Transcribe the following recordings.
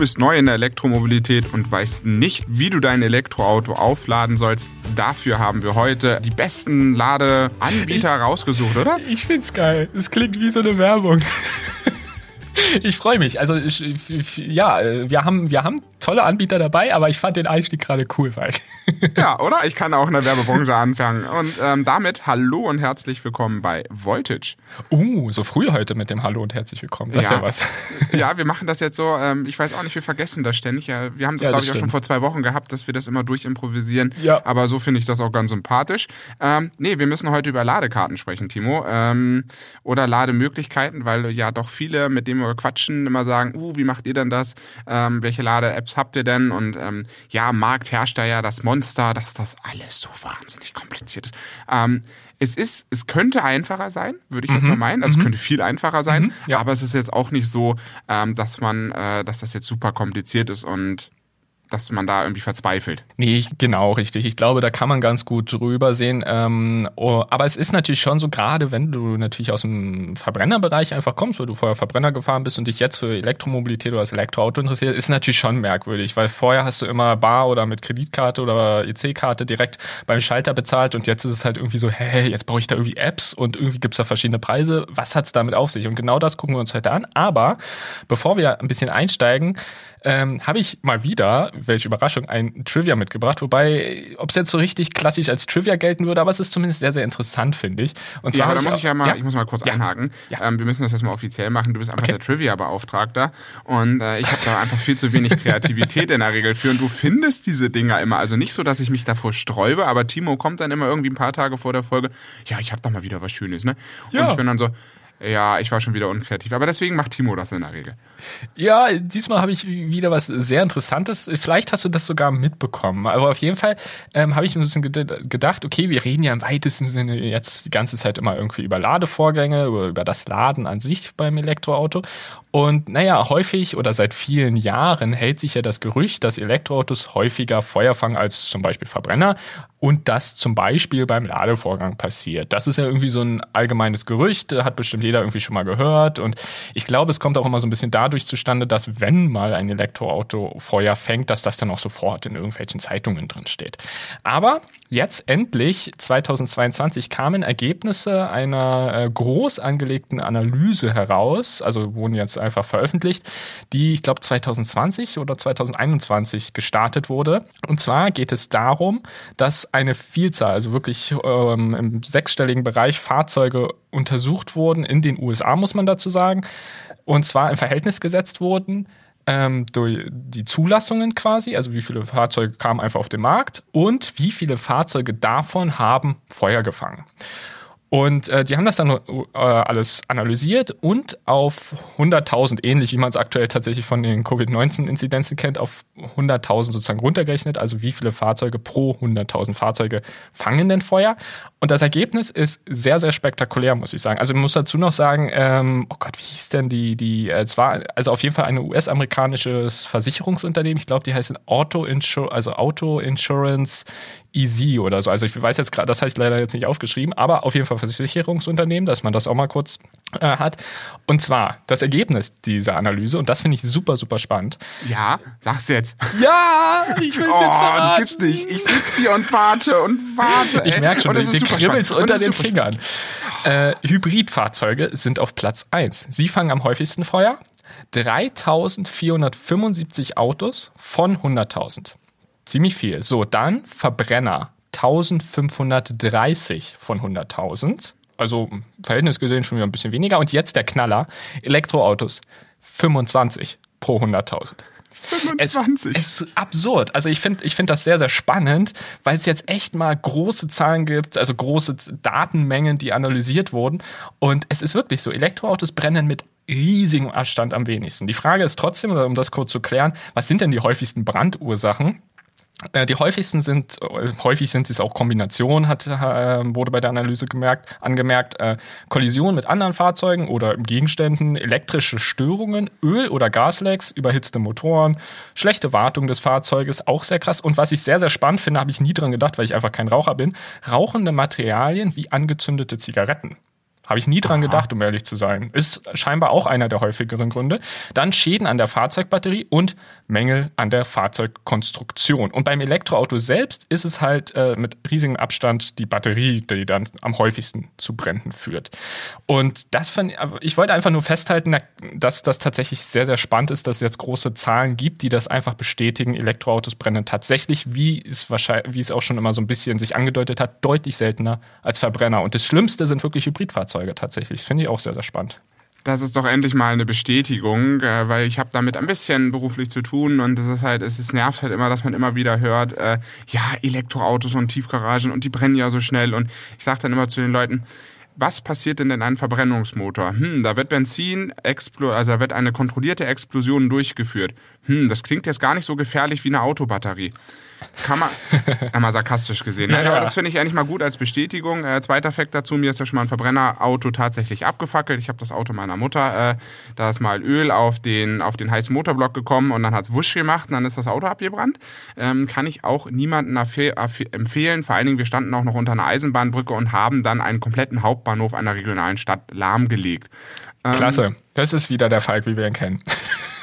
bist neu in der Elektromobilität und weißt nicht, wie du dein Elektroauto aufladen sollst. Dafür haben wir heute die besten Ladeanbieter ich, rausgesucht, oder? Ich find's geil. Es klingt wie so eine Werbung. Ich freue mich. Also ich, ja, wir haben, wir haben tolle Anbieter dabei, aber ich fand den Einstieg gerade cool, weil. ja, oder? Ich kann auch in der Werbebranche anfangen. Und ähm, damit hallo und herzlich willkommen bei Voltage. Uh, so früh heute mit dem Hallo und herzlich willkommen. Das ja. ist ja was. ja, wir machen das jetzt so, ähm, ich weiß auch nicht, wir vergessen das ständig. Ja, wir haben das, ja, glaube ich, auch schon vor zwei Wochen gehabt, dass wir das immer durchimprovisieren. Ja. Aber so finde ich das auch ganz sympathisch. Ähm, nee, wir müssen heute über Ladekarten sprechen, Timo. Ähm, oder Lademöglichkeiten, weil ja doch viele, mit denen wir quatschen, immer sagen, uh, wie macht ihr denn das? Ähm, welche Lade-Apps Apps habt ihr denn? Und ähm, ja, Markt herrscht da ja das Monster, dass das alles so wahnsinnig kompliziert ist. Ähm, es ist, es könnte einfacher sein, würde ich mhm. jetzt mal meinen. Also mhm. es könnte viel einfacher sein, mhm. ja. aber es ist jetzt auch nicht so, ähm, dass man, äh, dass das jetzt super kompliziert ist und dass man da irgendwie verzweifelt. Nee, genau, richtig. Ich glaube, da kann man ganz gut drüber sehen. Ähm, oh, aber es ist natürlich schon so, gerade wenn du natürlich aus dem Verbrennerbereich einfach kommst, weil du vorher Verbrenner gefahren bist und dich jetzt für Elektromobilität oder das Elektroauto interessiert, ist natürlich schon merkwürdig, weil vorher hast du immer bar oder mit Kreditkarte oder EC-Karte direkt beim Schalter bezahlt und jetzt ist es halt irgendwie so, hey, jetzt brauche ich da irgendwie Apps und irgendwie gibt's da verschiedene Preise. Was hat's damit auf sich? Und genau das gucken wir uns heute an. Aber bevor wir ein bisschen einsteigen, ähm, habe ich mal wieder, welche Überraschung, ein Trivia mitgebracht. Wobei, ob es jetzt so richtig klassisch als Trivia gelten würde, aber es ist zumindest sehr, sehr interessant, finde ich. Und zwar ja, da muss ich ja mal, ja. ich muss mal kurz ja. einhaken. Ja. Ähm, wir müssen das jetzt mal offiziell machen. Du bist einfach okay. der Trivia-Beauftragter und äh, ich habe da einfach viel zu wenig Kreativität in der Regel für. Und du findest diese Dinger immer. Also nicht so, dass ich mich davor sträube, aber Timo kommt dann immer irgendwie ein paar Tage vor der Folge. Ja, ich habe doch mal wieder was Schönes, ne? Und ja. ich bin dann so, ja, ich war schon wieder unkreativ. Aber deswegen macht Timo das in der Regel. Ja, diesmal habe ich wieder was sehr Interessantes. Vielleicht hast du das sogar mitbekommen. Aber auf jeden Fall ähm, habe ich ein bisschen gedacht, okay, wir reden ja im weitesten Sinne jetzt die ganze Zeit immer irgendwie über Ladevorgänge, über, über das Laden an sich beim Elektroauto. Und naja, häufig oder seit vielen Jahren hält sich ja das Gerücht, dass Elektroautos häufiger Feuer fangen als zum Beispiel Verbrenner und das zum Beispiel beim Ladevorgang passiert. Das ist ja irgendwie so ein allgemeines Gerücht, hat bestimmt jeder irgendwie schon mal gehört. Und ich glaube, es kommt auch immer so ein bisschen dadurch zustande, dass wenn mal ein Elektroauto Feuer fängt, dass das dann auch sofort in irgendwelchen Zeitungen drin steht. Aber jetzt endlich, 2022, kamen Ergebnisse einer äh, groß angelegten Analyse heraus, also wurden jetzt einfach veröffentlicht, die ich glaube 2020 oder 2021 gestartet wurde. Und zwar geht es darum, dass eine Vielzahl, also wirklich ähm, im sechsstelligen Bereich Fahrzeuge untersucht wurden, in den USA muss man dazu sagen, und zwar im Verhältnis gesetzt wurden ähm, durch die Zulassungen quasi, also wie viele Fahrzeuge kamen einfach auf den Markt und wie viele Fahrzeuge davon haben Feuer gefangen. Und äh, die haben das dann äh, alles analysiert und auf 100.000, ähnlich wie man es aktuell tatsächlich von den Covid-19-Inzidenzen kennt, auf 100.000 sozusagen runtergerechnet, also wie viele Fahrzeuge pro 100.000 Fahrzeuge fangen denn Feuer. Und das Ergebnis ist sehr, sehr spektakulär, muss ich sagen. Also man muss dazu noch sagen, ähm, oh Gott, wie hieß denn die, die, äh, es war also auf jeden Fall ein US-amerikanisches Versicherungsunternehmen, ich glaube, die heißen Auto Insur also Auto Insurance Easy oder so. Also ich weiß jetzt gerade, das habe ich leider jetzt nicht aufgeschrieben, aber auf jeden Fall Versicherungsunternehmen, dass man das auch mal kurz äh, hat. Und zwar das Ergebnis dieser Analyse, und das finde ich super, super spannend. Ja, sag's jetzt. Ja, ich will oh, jetzt verraten. das gibt's nicht. Ich sitze hier und warte und warte. Ich merke schon, die kribbelt's unter den Fingern. Äh, Hybridfahrzeuge sind auf Platz 1. Sie fangen am häufigsten Feuer. 3475 Autos von 100.000. Ziemlich viel. So, dann Verbrenner 1530 von 100.000. Also Verhältnis gesehen schon wieder ein bisschen weniger. Und jetzt der Knaller. Elektroautos 25 pro 100.000. 25. Es, ist absurd. Also ich finde ich finde das sehr, sehr spannend, weil es jetzt echt mal große Zahlen gibt, also große Datenmengen, die analysiert wurden. Und es ist wirklich so, Elektroautos brennen mit riesigem Abstand am wenigsten. Die Frage ist trotzdem, um das kurz zu klären, was sind denn die häufigsten Brandursachen? Äh, die häufigsten sind, äh, häufig sind es auch Kombinationen, hat, äh, wurde bei der Analyse gemerkt, angemerkt, äh, Kollisionen mit anderen Fahrzeugen oder Gegenständen, elektrische Störungen, Öl- oder Gaslecks, überhitzte Motoren, schlechte Wartung des Fahrzeuges, auch sehr krass. Und was ich sehr, sehr spannend finde, habe ich nie dran gedacht, weil ich einfach kein Raucher bin, rauchende Materialien wie angezündete Zigaretten Habe ich nie dran Aha. gedacht, um ehrlich zu sein. Ist scheinbar auch einer der häufigeren Gründe. Dann Schäden an der Fahrzeugbatterie und Mängel an der Fahrzeugkonstruktion. Und beim Elektroauto selbst ist es halt äh, mit riesigem Abstand die Batterie, die dann am häufigsten zu Bränden führt. Und das fand ich wollte einfach nur festhalten, dass das tatsächlich sehr, sehr spannend ist, dass es jetzt große Zahlen gibt, die das einfach bestätigen. Elektroautos brennen tatsächlich, wie es wahrscheinlich, wie es auch schon immer so ein bisschen sich angedeutet hat, deutlich seltener als Verbrenner. Und das Schlimmste sind wirklich Hybridfahrzeuge tatsächlich. Finde ich auch sehr, sehr spannend. Das ist doch endlich mal eine Bestätigung, äh, weil ich habe damit ein bisschen beruflich zu tun und es ist halt, es ist, nervt halt immer, dass man immer wieder hört, äh, ja, Elektroautos und Tiefgaragen und die brennen ja so schnell und ich sage dann immer zu den Leuten, was passiert denn in einem Verbrennungsmotor? Hm, da wird Benzin, also da wird eine kontrollierte Explosion durchgeführt. Hm, das klingt jetzt gar nicht so gefährlich wie eine Autobatterie. Kann man, einmal sarkastisch gesehen. Nein, ja, aber das finde ich eigentlich mal gut als Bestätigung. Äh, zweiter Fakt dazu, mir ist ja schon mal ein Verbrennerauto tatsächlich abgefackelt. Ich habe das Auto meiner Mutter, äh, da ist mal Öl auf den, auf den heißen Motorblock gekommen und dann hat's wusch gemacht und dann ist das Auto abgebrannt. Ähm, kann ich auch niemanden empfehlen. Vor allen Dingen, wir standen auch noch unter einer Eisenbahnbrücke und haben dann einen kompletten Hauptbahnhof einer regionalen Stadt lahmgelegt. Ähm, Klasse. Das ist wieder der Falk, wie wir ihn kennen.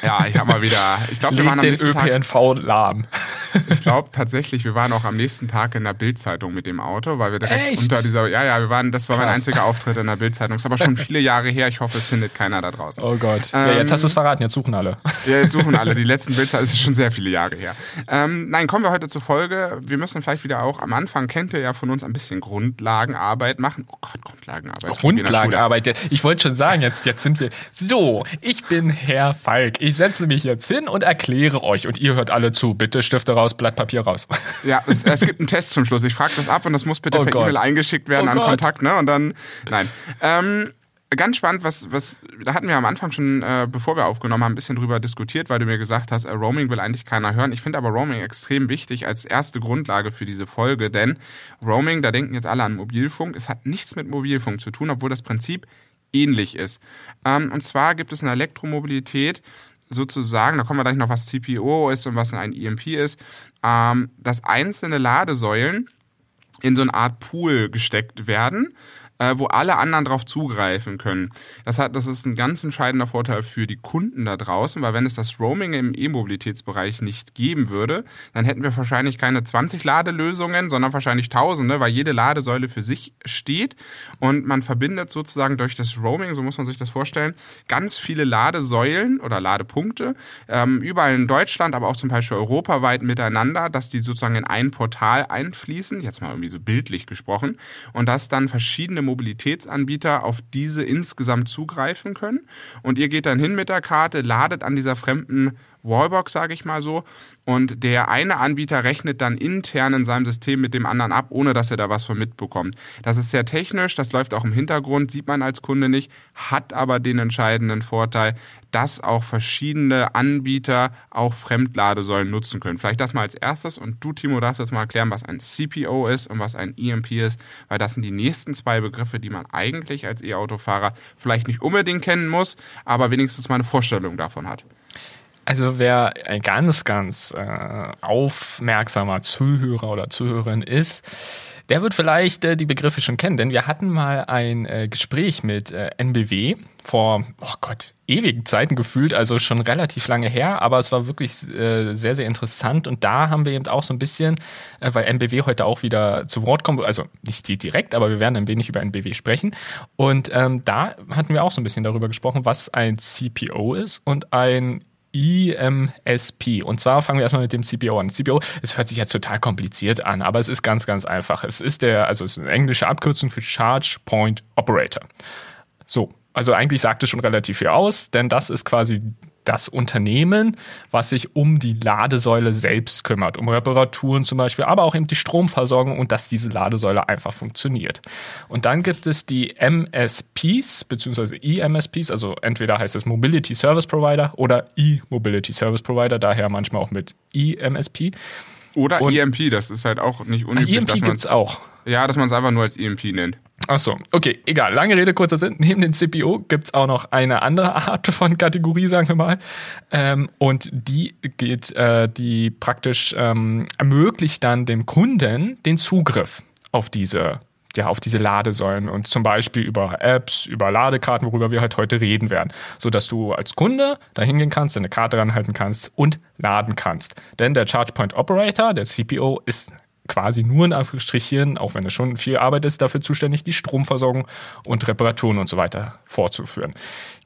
Ja, ich habe mal wieder. Ich glaube, wir waren am den ÖPNV Tag, lahm. Ich glaube tatsächlich, wir waren auch am nächsten Tag in der Bildzeitung mit dem Auto, weil wir direkt Echt? unter dieser. Ja, ja, wir waren. Das war Krass. mein einziger Auftritt in der Bildzeitung. Ist aber schon viele Jahre her. Ich hoffe, es findet keiner da draußen. Oh Gott. Ähm, ja, jetzt hast du es verraten. Jetzt suchen alle. Ja, jetzt suchen alle. Die letzten Bildzeitung ist schon sehr viele Jahre her. Ähm, nein, kommen wir heute zur Folge. Wir müssen vielleicht wieder auch am Anfang kennt ihr ja von uns ein bisschen Grundlagenarbeit machen. Oh Gott, Grundlagenarbeit. Grundlagenarbeit. Ich wollte schon sagen, jetzt jetzt sind wir so. Ich bin Herr Falk. Ich setze mich jetzt hin und erkläre euch. Und ihr hört alle zu. Bitte Stifte raus, Blatt Papier raus. Ja, es, es gibt einen Test zum Schluss. Ich frage das ab und das muss bitte oh per E-Mail eingeschickt werden oh an Gott. Kontakt, ne? Und dann, nein. Ähm, ganz spannend, was, was, da hatten wir am Anfang schon, äh, bevor wir aufgenommen haben, ein bisschen drüber diskutiert, weil du mir gesagt hast, äh, Roaming will eigentlich keiner hören. Ich finde aber Roaming extrem wichtig als erste Grundlage für diese Folge, denn Roaming, da denken jetzt alle an Mobilfunk, es hat nichts mit Mobilfunk zu tun, obwohl das Prinzip ähnlich ist. Ähm, und zwar gibt es in der Elektromobilität sozusagen, da kommen wir gleich noch, was CPO ist und was ein EMP ist, ähm, dass einzelne Ladesäulen in so eine Art Pool gesteckt werden äh, wo alle anderen drauf zugreifen können. Das hat, das ist ein ganz entscheidender Vorteil für die Kunden da draußen, weil wenn es das Roaming im E-Mobilitätsbereich nicht geben würde, dann hätten wir wahrscheinlich keine 20 Ladelösungen, sondern wahrscheinlich Tausende, weil jede Ladesäule für sich steht und man verbindet sozusagen durch das Roaming, so muss man sich das vorstellen, ganz viele Ladesäulen oder Ladepunkte ähm, überall in Deutschland, aber auch zum Beispiel europaweit miteinander, dass die sozusagen in ein Portal einfließen, jetzt mal irgendwie so bildlich gesprochen, und dass dann verschiedene Mobilitätsanbieter auf diese insgesamt zugreifen können. Und ihr geht dann hin mit der Karte, ladet an dieser fremden Wallbox, sage ich mal so. Und der eine Anbieter rechnet dann intern in seinem System mit dem anderen ab, ohne dass er da was von mitbekommt. Das ist sehr technisch, das läuft auch im Hintergrund, sieht man als Kunde nicht, hat aber den entscheidenden Vorteil, dass auch verschiedene Anbieter auch Fremdladesäulen nutzen können. Vielleicht das mal als erstes und du, Timo, darfst jetzt mal erklären, was ein CPO ist und was ein EMP ist, weil das sind die nächsten zwei Begriffe, die man eigentlich als E-Autofahrer vielleicht nicht unbedingt kennen muss, aber wenigstens mal eine Vorstellung davon hat. Also wer ein ganz, ganz äh, aufmerksamer Zuhörer oder Zuhörerin ist, der wird vielleicht äh, die Begriffe schon kennen, denn wir hatten mal ein äh, Gespräch mit äh, NBW vor, oh Gott, ewigen Zeiten gefühlt, also schon relativ lange her, aber es war wirklich äh, sehr, sehr interessant und da haben wir eben auch so ein bisschen, äh, weil NBW heute auch wieder zu Wort kommt, also nicht direkt, aber wir werden ein wenig über NBW sprechen und ähm, da hatten wir auch so ein bisschen darüber gesprochen, was ein CPO ist und ein IMSP. Und zwar fangen wir erstmal mit dem CPO an. CPO, es hört sich jetzt total kompliziert an, aber es ist ganz, ganz einfach. Es ist der, also es ist eine englische Abkürzung für Charge Point Operator. So, also eigentlich sagt es schon relativ viel aus, denn das ist quasi das Unternehmen, was sich um die Ladesäule selbst kümmert, um Reparaturen zum Beispiel, aber auch eben die Stromversorgung und dass diese Ladesäule einfach funktioniert. Und dann gibt es die MSPs bzw. EMSPs, also entweder heißt es Mobility Service Provider oder E-Mobility Service Provider, daher manchmal auch mit EMSP. Oder und EMP, das ist halt auch nicht unüblich. EMP gibt es auch. Ja, dass man es einfach nur als EMP nennt. Ach so, okay, egal. Lange Rede, kurzer Sinn. Neben dem CPO gibt's auch noch eine andere Art von Kategorie, sagen wir mal. Ähm, und die geht, äh, die praktisch ähm, ermöglicht dann dem Kunden den Zugriff auf diese ja, auf diese Ladesäulen und zum Beispiel über Apps, über Ladekarten, worüber wir halt heute reden werden, so dass du als Kunde da hingehen kannst, deine Karte ranhalten kannst und laden kannst. Denn der Charge Point Operator, der CPO, ist quasi nur in Anführungsstrichen, auch wenn es schon viel Arbeit ist, dafür zuständig, die Stromversorgung und Reparaturen und so weiter vorzuführen.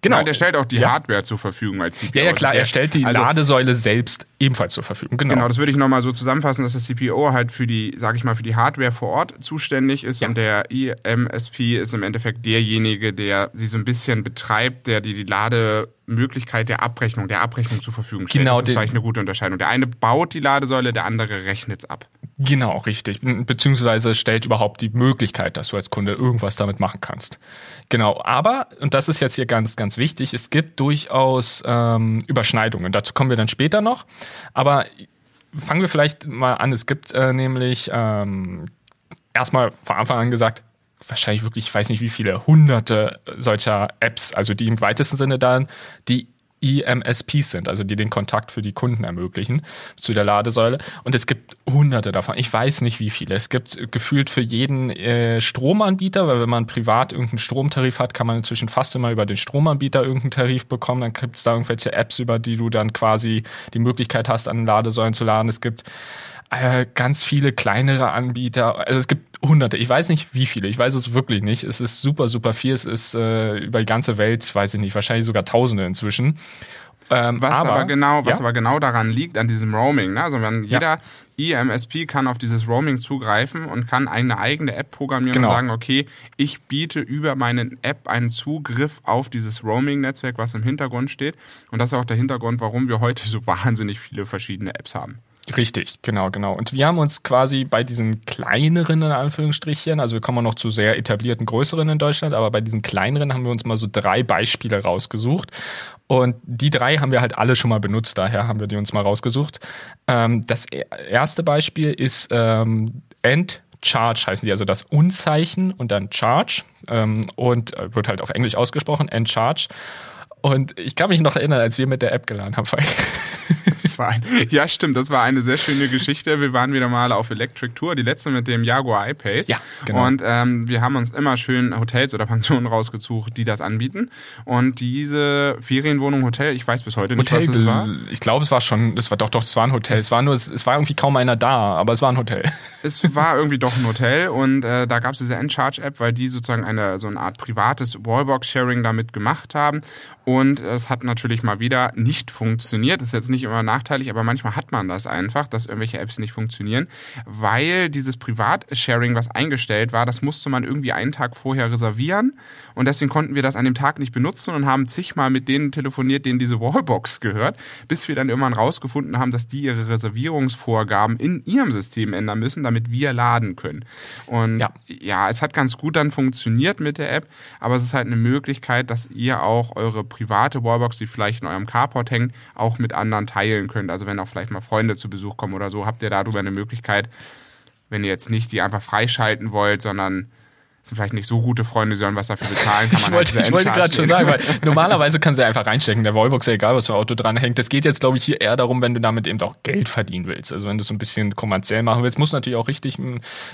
Genau. Ja, der stellt auch die ja. Hardware zur Verfügung als CPO. Ja, ja klar, er stellt die also, Ladesäule selbst ebenfalls zur Verfügung. Genau, genau das würde ich nochmal so zusammenfassen, dass das CPO halt für die, sage ich mal, für die Hardware vor Ort zuständig ist ja. und der IMSP ist im Endeffekt derjenige, der sie so ein bisschen betreibt, der die, die Lademöglichkeit der Abrechnung, der Abrechnung zur Verfügung stellt. Genau, das ist vielleicht eine gute Unterscheidung. Der eine baut die Ladesäule, der andere rechnet es ab. Genau, richtig. Beziehungsweise stellt überhaupt die Möglichkeit, dass du als Kunde irgendwas damit machen kannst. Genau, aber, und das ist jetzt hier ganz, ganz wichtig, es gibt durchaus ähm, Überschneidungen. Dazu kommen wir dann später noch. Aber fangen wir vielleicht mal an. Es gibt äh, nämlich ähm, erstmal von Anfang an gesagt, wahrscheinlich wirklich, ich weiß nicht wie viele, hunderte solcher Apps, also die im weitesten Sinne dann die EMSPs sind, also die den Kontakt für die Kunden ermöglichen zu der Ladesäule. Und es gibt hunderte davon. Ich weiß nicht wie viele. Es gibt gefühlt für jeden äh, Stromanbieter, weil wenn man privat irgendeinen Stromtarif hat, kann man inzwischen fast immer über den Stromanbieter irgendeinen Tarif bekommen. Dann gibt es da irgendwelche Apps, über die du dann quasi die Möglichkeit hast, an Ladesäulen zu laden. Es gibt äh, ganz viele kleinere Anbieter. Also es gibt hunderte. Ich weiß nicht wie viele. Ich weiß es wirklich nicht. Es ist super, super viel. Es ist äh, über die ganze Welt, weiß ich nicht, wahrscheinlich sogar Tausende inzwischen. Ähm, was aber, aber, genau, was ja? aber genau daran liegt, an diesem Roaming. Ne? Also wenn jeder ja. IMSP kann auf dieses Roaming zugreifen und kann eine eigene App programmieren genau. und sagen, okay, ich biete über meine App einen Zugriff auf dieses Roaming-Netzwerk, was im Hintergrund steht. Und das ist auch der Hintergrund, warum wir heute so wahnsinnig viele verschiedene Apps haben. Richtig, genau, genau. Und wir haben uns quasi bei diesen kleineren, in Anführungsstrichen, also wir kommen noch zu sehr etablierten, größeren in Deutschland, aber bei diesen kleineren haben wir uns mal so drei Beispiele rausgesucht. Und die drei haben wir halt alle schon mal benutzt, daher haben wir die uns mal rausgesucht. Ähm, das e-, erste Beispiel ist ähm, End Charge heißen die, also das Unzeichen und dann Charge ähm, und äh, wird halt auf Englisch ausgesprochen, End Charge. Und ich kann mich noch erinnern, als wir mit der App geladen haben. Das war ein, ja, stimmt, das war eine sehr schöne Geschichte. Wir waren wieder mal auf Electric Tour, die letzte mit dem Jaguar I-Pace. Ja, genau. Und ähm, wir haben uns immer schön Hotels oder Pensionen rausgesucht, die das anbieten. Und diese Ferienwohnung, Hotel, ich weiß bis heute nicht, Hotel, was es war. Ich glaube, es war schon, es war doch, doch, es war ein Hotel. Es, es war nur, es, war irgendwie kaum einer da, aber es war ein Hotel. Es war irgendwie doch ein Hotel und äh, da gab es diese Encharge-App, weil die sozusagen eine so eine Art privates Wallbox-Sharing damit gemacht haben. Und es hat natürlich mal wieder nicht funktioniert. Das ist jetzt nicht immer nachteilig, aber manchmal hat man das einfach, dass irgendwelche Apps nicht funktionieren, weil dieses Privatsharing, was eingestellt war, das musste man irgendwie einen Tag vorher reservieren und deswegen konnten wir das an dem Tag nicht benutzen und haben zigmal mit denen telefoniert, denen diese Wallbox gehört, bis wir dann irgendwann rausgefunden haben, dass die ihre Reservierungsvorgaben in ihrem System ändern müssen, damit wir laden können. Und ja, ja es hat ganz gut dann funktioniert mit der App, aber es ist halt eine Möglichkeit, dass ihr auch eure private Wallbox, die vielleicht in eurem Carport hängt, auch mit anderen teilen könnt. Also wenn auch vielleicht mal Freunde zu Besuch kommen oder so, habt ihr darüber eine Möglichkeit, wenn ihr jetzt nicht die einfach freischalten wollt, sondern sind vielleicht nicht so gute Freunde, sollen was dafür bezahlen. Kann man ich wollte, ich wollte gerade schon sagen, weil normalerweise kann sie einfach reinstecken. Der Wallbox, egal was für Auto dran hängt. Das geht jetzt, glaube ich, hier eher darum, wenn du damit eben auch Geld verdienen willst. Also wenn du es so ein bisschen kommerziell machen willst, musst du natürlich auch richtig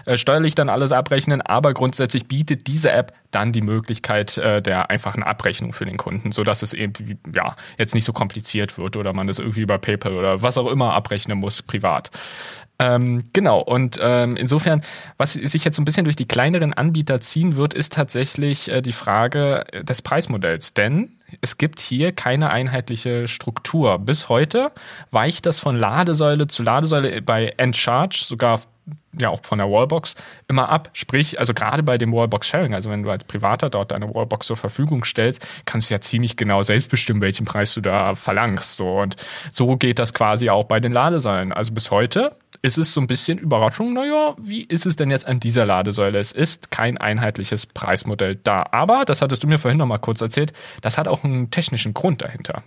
äh, steuerlich dann alles abrechnen. Aber grundsätzlich bietet diese App dann die Möglichkeit äh, der einfachen Abrechnung für den Kunden, sodass es eben ja jetzt nicht so kompliziert wird oder man das irgendwie über PayPal oder was auch immer abrechnen muss privat. Ähm, genau, und ähm, insofern, was sich jetzt so ein bisschen durch die kleineren Anbieter ziehen wird, ist tatsächlich äh, die Frage des Preismodells. Denn es gibt hier keine einheitliche Struktur. Bis heute weicht das von Ladesäule zu Ladesäule bei Endcharge sogar ja auch von der Wallbox immer ab. Sprich, also gerade bei dem Wallbox-Sharing, also wenn du als Privater dort deine Wallbox zur Verfügung stellst, kannst du ja ziemlich genau selbst bestimmen, welchen Preis du da verlangst. So. Und so geht das quasi auch bei den Ladesäulen. Also bis heute ist es so ein bisschen Überraschung, naja, wie ist es denn jetzt an dieser Ladesäule? Es ist kein einheitliches Preismodell da. Aber, das hattest du mir vorhin noch mal kurz erzählt, das hat auch einen technischen Grund dahinter.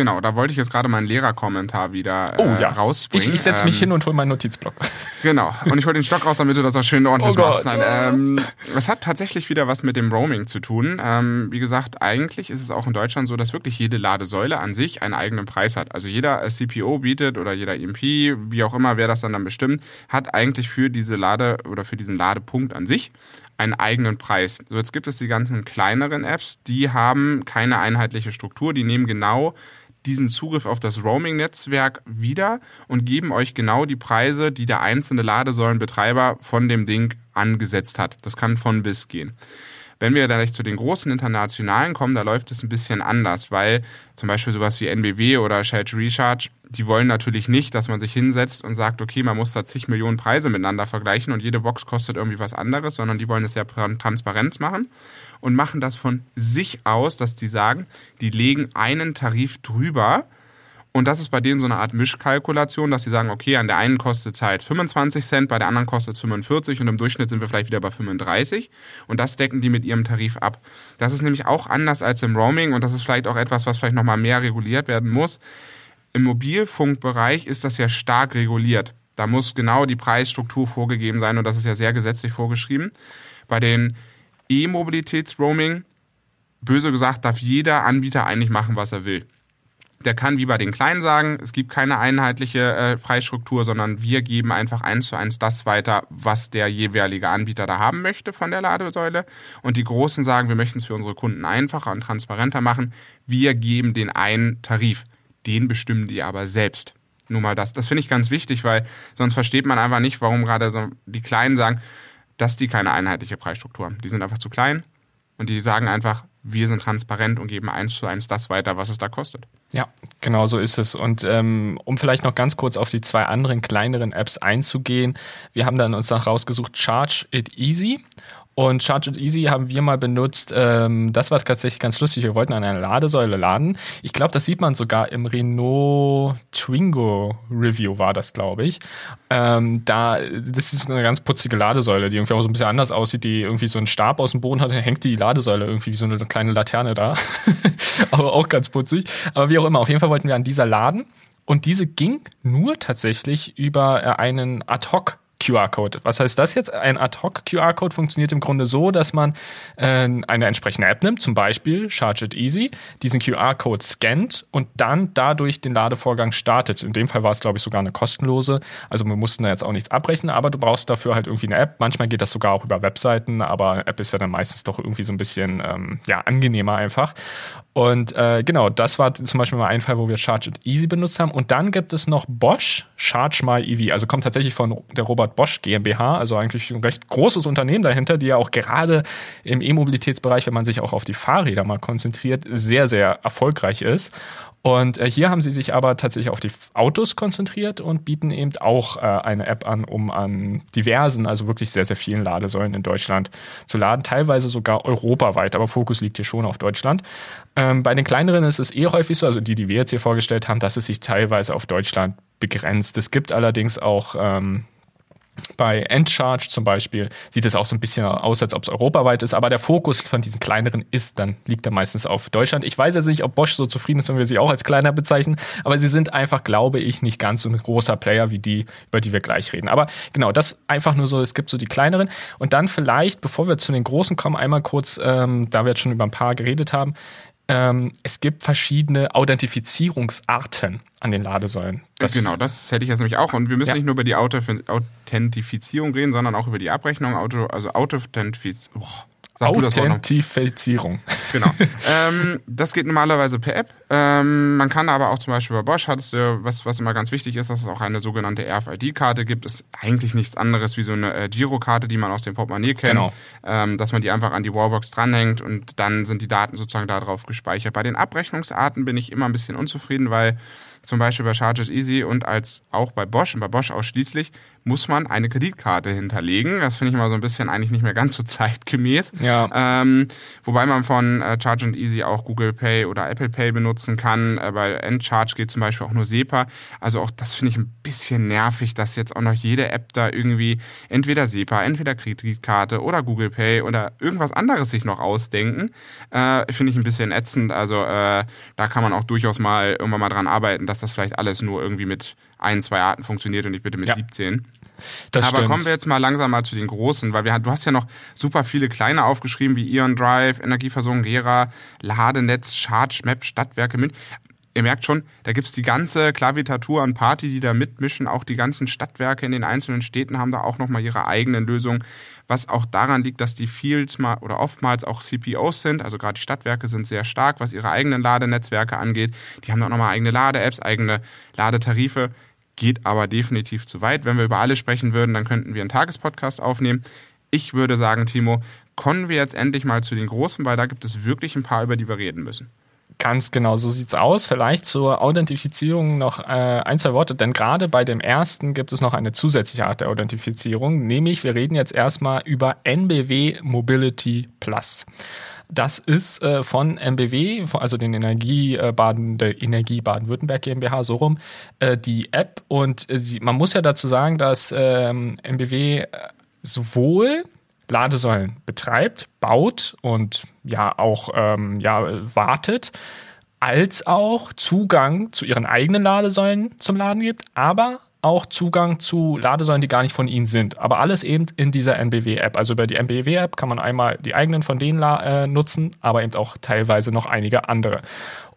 Genau, da wollte ich jetzt gerade meinen Lehrerkommentar wieder äh, oh, ja. rausbringen. Ich, ich setze mich ähm, hin und hole meinen Notizblock. Genau, und ich hole den Stock raus, damit du das auch schön ordentlich oh machst. Nein, ähm, es hat tatsächlich wieder was mit dem Roaming zu tun. Ähm, wie gesagt, eigentlich ist es auch in Deutschland so, dass wirklich jede Ladesäule an sich einen eigenen Preis hat. Also jeder CPO bietet oder jeder EMP, wie auch immer, wer das dann dann bestimmt, hat eigentlich für diese Lade oder für diesen Ladepunkt an sich einen eigenen Preis. So, jetzt gibt es die ganzen kleineren Apps, die haben keine einheitliche Struktur, die nehmen genau diesen Zugriff auf das Roaming-Netzwerk wieder und geben euch genau die Preise, die der einzelne Ladesäulenbetreiber von dem Ding angesetzt hat. Das kann von bis gehen. Wenn wir dann zu den großen internationalen kommen, da läuft es ein bisschen anders, weil zum Beispiel sowas wie NBW oder Shared Recharge, die wollen natürlich nicht, dass man sich hinsetzt und sagt, okay, man muss da zig Millionen Preise miteinander vergleichen und jede Box kostet irgendwie was anderes, sondern die wollen es sehr transparent machen und machen das von sich aus, dass die sagen, die legen einen Tarif drüber und das ist bei denen so eine Art Mischkalkulation, dass sie sagen, okay, an der einen kostet es halt 25 Cent, bei der anderen kostet es 45 und im Durchschnitt sind wir vielleicht wieder bei 35 und das decken die mit ihrem Tarif ab. Das ist nämlich auch anders als im Roaming und das ist vielleicht auch etwas, was vielleicht nochmal mehr reguliert werden muss. Im Mobilfunkbereich ist das ja stark reguliert. Da muss genau die Preisstruktur vorgegeben sein und das ist ja sehr gesetzlich vorgeschrieben. Bei den E-Mobilitäts-Roaming, böse gesagt, darf jeder Anbieter eigentlich machen, was er will der kann wie bei den Kleinen sagen, es gibt keine einheitliche äh, Preisstruktur, sondern wir geben einfach eins zu eins das weiter, was der jeweilige Anbieter da haben möchte von der Ladesäule. Und die Großen sagen, wir möchten es für unsere Kunden einfacher und transparenter machen. Wir geben den einen Tarif. Den bestimmen die aber selbst. Nur mal das. Das finde ich ganz wichtig, weil sonst versteht man einfach nicht, warum gerade so die Kleinen sagen, dass die keine einheitliche Preisstruktur haben. Die sind einfach zu klein und die sagen einfach, wir sind transparent und geben eins zu eins das weiter, was es da kostet. Ja, genau so ist es. Und ähm, um vielleicht noch ganz kurz auf die zwei anderen kleineren Apps einzugehen, wir haben dann uns noch rausgesucht Charge It Easy und Charge It Easy haben wir mal benutzt. Ähm, das war tatsächlich ganz lustig. Wir wollten an einer Ladesäule laden. Ich glaube, das sieht man sogar im Renault Twingo Review war das, glaube ich. Ähm, da, das ist eine ganz putzige Ladesäule, die irgendwie auch so ein bisschen anders aussieht, die irgendwie so einen Stab aus dem Boden hat, dann hängt die Ladesäule irgendwie wie so eine kleine Laterne da. Aber auch ganz putzig. Aber wie auch immer, auf jeden Fall wollten wir an dieser laden. Und diese ging nur tatsächlich über äh, einen Ad-Hoc QR-Code. Was heißt das jetzt? Ein Ad-Hoc-QR-Code funktioniert im Grunde so, dass man äh, eine entsprechende App nimmt, zum Beispiel Charge It Easy, diesen QR-Code scannt und dann dadurch den Ladevorgang startet. In dem Fall war es, glaube ich, sogar eine kostenlose. Also wir mussten da jetzt auch nichts abrechnen, aber du brauchst dafür halt irgendwie eine App. Manchmal geht das sogar auch über Webseiten, aber App ist ja dann meistens doch irgendwie so ein bisschen ähm, ja, angenehmer einfach. Und äh, genau, das war zum Beispiel mal ein Fall, wo wir Charge It Easy benutzt haben. Und dann gibt es noch Bosch Charge My EV. Also kommt tatsächlich von der Robert Bosch GmbH, also eigentlich ein recht großes Unternehmen dahinter, die ja auch gerade im E-Mobilitätsbereich, wenn man sich auch auf die Fahrräder mal konzentriert, sehr, sehr erfolgreich ist. Und äh, hier haben sie sich aber tatsächlich auf die Autos konzentriert und bieten eben auch äh, eine App an, um an diversen, also wirklich sehr, sehr vielen Ladesäulen in Deutschland zu laden, teilweise sogar europaweit, aber Fokus liegt hier schon auf Deutschland. Ähm, bei den kleineren ist es eh häufig so, also die, die wir jetzt hier vorgestellt haben, dass es sich teilweise auf Deutschland begrenzt. Es gibt allerdings auch ähm, bei Endcharge zum Beispiel sieht es auch so ein bisschen aus, als ob es europaweit ist, aber der Fokus von diesen kleineren ist, dann liegt er meistens auf Deutschland. Ich weiß jetzt nicht, ob Bosch so zufrieden ist, wenn wir sie auch als kleiner bezeichnen, aber sie sind einfach, glaube ich, nicht ganz so ein großer Player wie die, über die wir gleich reden. Aber genau, das einfach nur so, es gibt so die kleineren. Und dann vielleicht, bevor wir zu den großen kommen, einmal kurz, ähm, da wir jetzt schon über ein paar geredet haben, ähm, es gibt verschiedene Authentifizierungsarten an den Ladesäulen. Das genau, das hätte ich jetzt nämlich auch. Und wir müssen ja. nicht nur über die Authentifizierung reden, sondern auch über die Abrechnung. Auto, also Authentifizierung. Authentifizierung. Genau. ähm, das geht normalerweise per App. Ähm, man kann aber auch zum Beispiel bei Bosch, hattest du, was, was immer ganz wichtig ist, dass es auch eine sogenannte RFID-Karte gibt. Ist eigentlich nichts anderes wie so eine äh, Girokarte, die man aus dem Portemonnaie kennt. Genau. Ähm, dass man die einfach an die Wallbox dranhängt und dann sind die Daten sozusagen darauf gespeichert. Bei den Abrechnungsarten bin ich immer ein bisschen unzufrieden, weil zum Beispiel bei Charge It Easy und als auch bei Bosch und bei Bosch ausschließlich muss man eine Kreditkarte hinterlegen. Das finde ich immer so ein bisschen eigentlich nicht mehr ganz so zeitgemäß. Ja. Ähm, wobei man von äh, Charge and Easy auch Google Pay oder Apple Pay benutzen kann. Äh, bei Endcharge geht zum Beispiel auch nur SEPA. Also auch das finde ich ein bisschen nervig, dass jetzt auch noch jede App da irgendwie entweder SEPA, entweder Kreditkarte oder Google Pay oder irgendwas anderes sich noch ausdenken. Äh, finde ich ein bisschen ätzend. Also äh, da kann man auch durchaus mal irgendwann mal dran arbeiten, dass das vielleicht alles nur irgendwie mit ein, zwei Arten funktioniert und nicht bitte mit ja. 17. Das Aber stimmt. kommen wir jetzt mal langsam mal zu den großen, weil wir, du hast ja noch super viele kleine aufgeschrieben, wie Ion Drive, Energieversorgung Gera, Ladenetz, Charge Map, Stadtwerke München ihr merkt schon, da gibt's die ganze Klavitatur an Party, die da mitmischen. Auch die ganzen Stadtwerke in den einzelnen Städten haben da auch nochmal ihre eigenen Lösungen, was auch daran liegt, dass die vieles mal oder oftmals auch CPOs sind. Also gerade die Stadtwerke sind sehr stark, was ihre eigenen Ladenetzwerke angeht. Die haben auch nochmal eigene Lade-Apps, eigene Ladetarife geht aber definitiv zu weit. Wenn wir über alle sprechen würden, dann könnten wir einen Tagespodcast aufnehmen. Ich würde sagen, Timo, kommen wir jetzt endlich mal zu den Großen, weil da gibt es wirklich ein paar, über die wir reden müssen. Ganz genau, so sieht's aus. Vielleicht zur Authentifizierung noch äh, ein, zwei Worte, denn gerade bei dem ersten gibt es noch eine zusätzliche Art der Authentifizierung, nämlich wir reden jetzt erstmal über NBW Mobility Plus. Das ist äh, von MBW, also den Energiebaden, der Energie Baden-Württemberg GmbH, so rum, äh, die App. Und äh, man muss ja dazu sagen, dass ähm, MBW äh, sowohl Ladesäulen betreibt, baut und ja auch ähm, ja, wartet, als auch Zugang zu ihren eigenen Ladesäulen zum Laden gibt, aber auch Zugang zu Ladesäulen, die gar nicht von Ihnen sind. Aber alles eben in dieser NBW-App. Also über die NBW-App kann man einmal die eigenen von denen äh, nutzen, aber eben auch teilweise noch einige andere.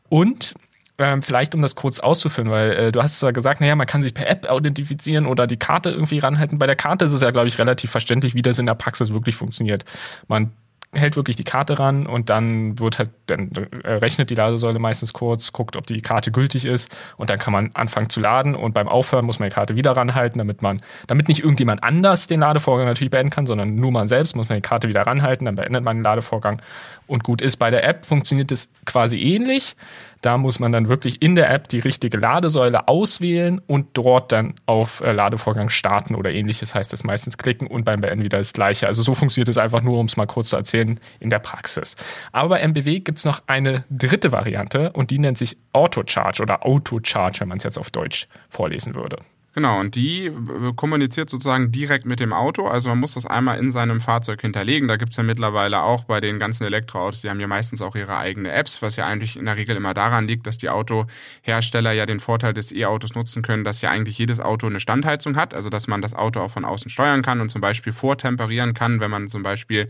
Und ähm, vielleicht um das kurz auszuführen, weil äh, du hast zwar gesagt, naja, man kann sich per App identifizieren oder die Karte irgendwie ranhalten. Bei der Karte ist es ja, glaube ich, relativ verständlich, wie das in der Praxis wirklich funktioniert. Man hält wirklich die Karte ran und dann wird halt, dann äh, rechnet die Ladesäule meistens kurz, guckt, ob die Karte gültig ist und dann kann man anfangen zu laden und beim Aufhören muss man die Karte wieder ranhalten, damit man, damit nicht irgendjemand anders den Ladevorgang natürlich beenden kann, sondern nur man selbst muss man die Karte wieder ranhalten, dann beendet man den Ladevorgang und gut ist. Bei der App funktioniert es quasi ähnlich. Da muss man dann wirklich in der App die richtige Ladesäule auswählen und dort dann auf äh, Ladevorgang starten oder ähnliches heißt das meistens klicken und beim Beenden wieder das gleiche. Also so funktioniert es einfach nur, um es mal kurz zu erzählen, in der Praxis. Aber bei MBW gibt es noch eine dritte Variante und die nennt sich Autocharge oder Autocharge, wenn man es jetzt auf Deutsch vorlesen würde. Genau, und die kommuniziert sozusagen direkt mit dem Auto. Also man muss das einmal in seinem Fahrzeug hinterlegen. Da gibt's ja mittlerweile auch bei den ganzen Elektroautos, die haben ja meistens auch ihre eigene Apps, was ja eigentlich in der Regel immer daran liegt, dass die Autohersteller ja den Vorteil des E-Autos nutzen können, dass ja eigentlich jedes Auto eine Standheizung hat, also dass man das Auto auch von außen steuern kann und zum Beispiel vortemperieren kann, wenn man zum Beispiel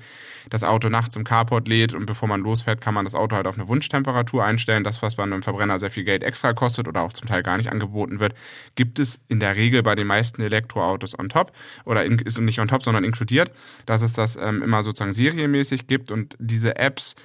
das Auto nachts im Carport lädt und bevor man losfährt, kann man das Auto halt auf eine Wunsch-Temperatur einstellen. Das, was bei einem Verbrenner sehr viel Geld extra kostet oder auch zum Teil gar nicht angeboten wird, gibt es in der Regel bei den meisten Elektroautos on top oder in, ist nicht on top, sondern inkludiert, dass es das ähm, immer sozusagen serienmäßig gibt und diese Apps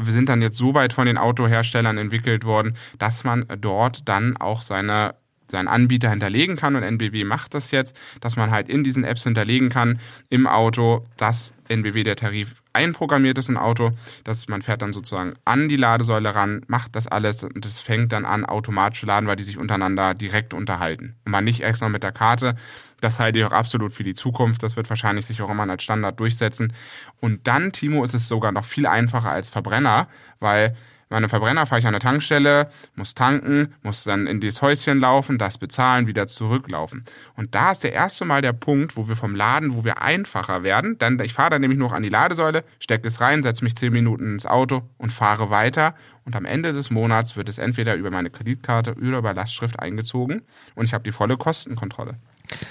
sind dann jetzt so weit von den Autoherstellern entwickelt worden, dass man dort dann auch seine seinen Anbieter hinterlegen kann und NBW macht das jetzt, dass man halt in diesen Apps hinterlegen kann im Auto, dass NBW der Tarif einprogrammiert ist im Auto, dass man fährt dann sozusagen an die Ladesäule ran, macht das alles und es fängt dann an automatisch zu laden, weil die sich untereinander direkt unterhalten und man nicht extra mit der Karte. Das halte ich auch absolut für die Zukunft. Das wird wahrscheinlich sich auch immer als Standard durchsetzen. Und dann, Timo, ist es sogar noch viel einfacher als Verbrenner, weil meine Verbrenner fahre ich an der Tankstelle, muss tanken, muss dann in das Häuschen laufen, das bezahlen, wieder zurücklaufen. Und da ist der erste Mal der Punkt, wo wir vom Laden, wo wir einfacher werden. Dann, ich fahre dann nämlich noch an die Ladesäule, stecke es rein, setze mich zehn Minuten ins Auto und fahre weiter. Und am Ende des Monats wird es entweder über meine Kreditkarte oder über Lastschrift eingezogen und ich habe die volle Kostenkontrolle.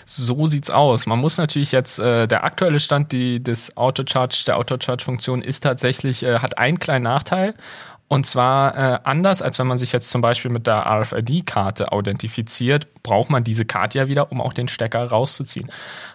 So sieht's aus. Man muss natürlich jetzt, äh, der aktuelle Stand die, des Autocharge, der Autocharge-Funktion ist tatsächlich, äh, hat einen kleinen Nachteil. Und zwar äh, anders, als wenn man sich jetzt zum Beispiel mit der RFID-Karte authentifiziert, braucht man diese Karte ja wieder, um auch den Stecker rauszuziehen.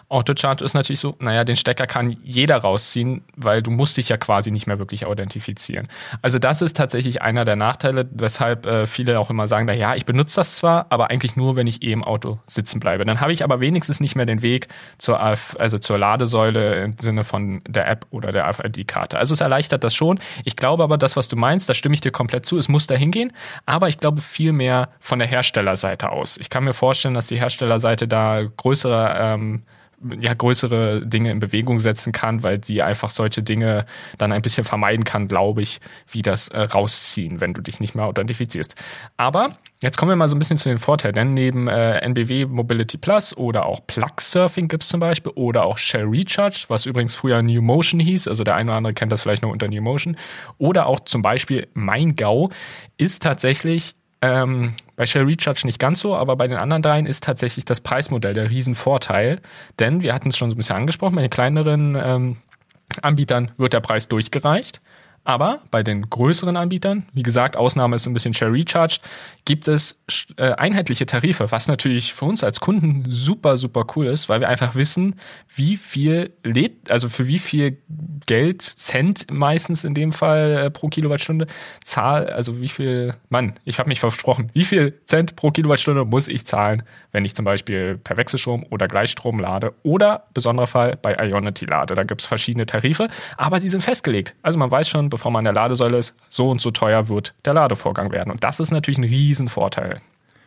Autocharge ist natürlich so, naja, den Stecker kann jeder rausziehen, weil du musst dich ja quasi nicht mehr wirklich authentifizieren. Also das ist tatsächlich einer der Nachteile, weshalb äh, viele auch immer sagen, na ja, ich benutze das zwar, aber eigentlich nur, wenn ich eh im Auto sitzen bleibe. Dann habe ich aber wenigstens nicht mehr den Weg zur, AF, also zur Ladesäule im Sinne von der App oder der RFID-Karte. Also es erleichtert das schon. Ich glaube aber, das, was du meinst, da stimme ich dir komplett zu, es muss da hingehen, aber ich glaube viel mehr von der Herstellerseite aus. Ich kann mir vorstellen, dass die Herstellerseite da größere ähm, ja größere Dinge in Bewegung setzen kann, weil sie einfach solche Dinge dann ein bisschen vermeiden kann, glaube ich, wie das äh, rausziehen, wenn du dich nicht mehr authentifizierst. Aber jetzt kommen wir mal so ein bisschen zu den Vorteilen, denn neben äh, NBW Mobility Plus oder auch Plug Surfing gibt es zum Beispiel oder auch Shell Recharge, was übrigens früher New Motion hieß, also der eine oder andere kennt das vielleicht noch unter New Motion, oder auch zum Beispiel MeinGau ist tatsächlich ähm, bei Shell Recharge nicht ganz so, aber bei den anderen dreien ist tatsächlich das Preismodell der Riesenvorteil. Denn wir hatten es schon so ein bisschen angesprochen, bei den kleineren ähm, Anbietern wird der Preis durchgereicht. Aber bei den größeren Anbietern, wie gesagt, Ausnahme ist ein bisschen Share Recharged, gibt es äh, einheitliche Tarife, was natürlich für uns als Kunden super, super cool ist, weil wir einfach wissen, wie viel lädt, also für wie viel Geld, Cent meistens in dem Fall äh, pro Kilowattstunde, zahl, also wie viel, Mann, ich habe mich versprochen, wie viel Cent pro Kilowattstunde muss ich zahlen, wenn ich zum Beispiel per Wechselstrom oder Gleichstrom lade oder besonderer Fall bei Ionity lade. Da gibt es verschiedene Tarife, aber die sind festgelegt. Also man weiß schon, bevor man an der Ladesäule ist, so und so teuer wird der Ladevorgang werden. Und das ist natürlich ein Riesenvorteil.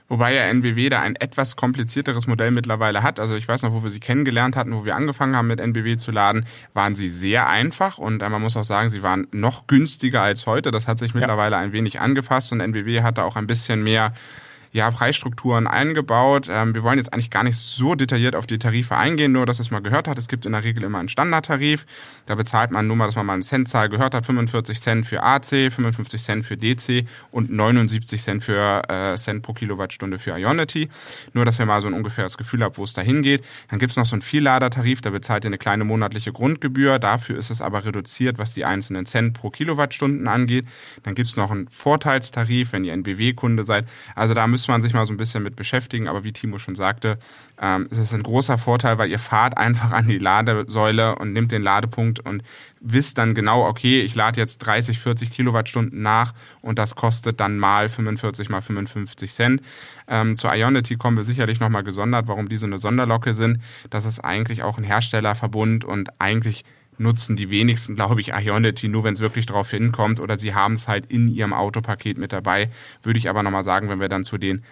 Wobei ja NBW da ein etwas komplizierteres Modell mittlerweile hat. Also ich weiß noch, wo wir sie kennengelernt hatten, wo wir angefangen haben mit NBW zu laden, waren sie sehr einfach und äh, man muss auch sagen, sie waren noch günstiger als heute. Das hat sich mittlerweile ja. ein wenig angepasst und NBW hatte auch ein bisschen mehr ja, Preisstrukturen eingebaut. Ähm, wir wollen jetzt eigentlich gar nicht so detailliert auf die Tarife eingehen, nur dass es mal gehört hat. Es gibt in der Regel immer einen Standardtarif. Da bezahlt man nur mal, dass man mal eine Centzahl gehört hat, 45 Cent für AC, 55 Cent für DC und 79 Cent für äh, Cent pro Kilowattstunde für Ionity. Nur, dass ihr mal so ein ungefähres Gefühl habt, wo es dahin geht. Dann gibt es noch so einen Vielladertarif, da bezahlt ihr eine kleine monatliche Grundgebühr. Dafür ist es aber reduziert, was die einzelnen Cent pro Kilowattstunden angeht. Dann gibt es noch einen Vorteilstarif, wenn ihr NBW-Kunde seid. Also da müsst man sich mal so ein bisschen mit beschäftigen. Aber wie Timo schon sagte, ähm, es ist ein großer Vorteil, weil ihr fahrt einfach an die Ladesäule und nimmt den Ladepunkt und wisst dann genau, okay, ich lade jetzt 30, 40 Kilowattstunden nach und das kostet dann mal 45 mal 55 Cent. Ähm, zur Ionity kommen wir sicherlich nochmal gesondert, warum die so eine Sonderlocke sind. Das ist eigentlich auch ein Herstellerverbund und eigentlich nutzen die wenigsten, glaube ich, Ionity nur, wenn es wirklich darauf hinkommt oder sie haben es halt in ihrem Autopaket mit dabei. Würde ich aber nochmal sagen, wenn wir dann zu den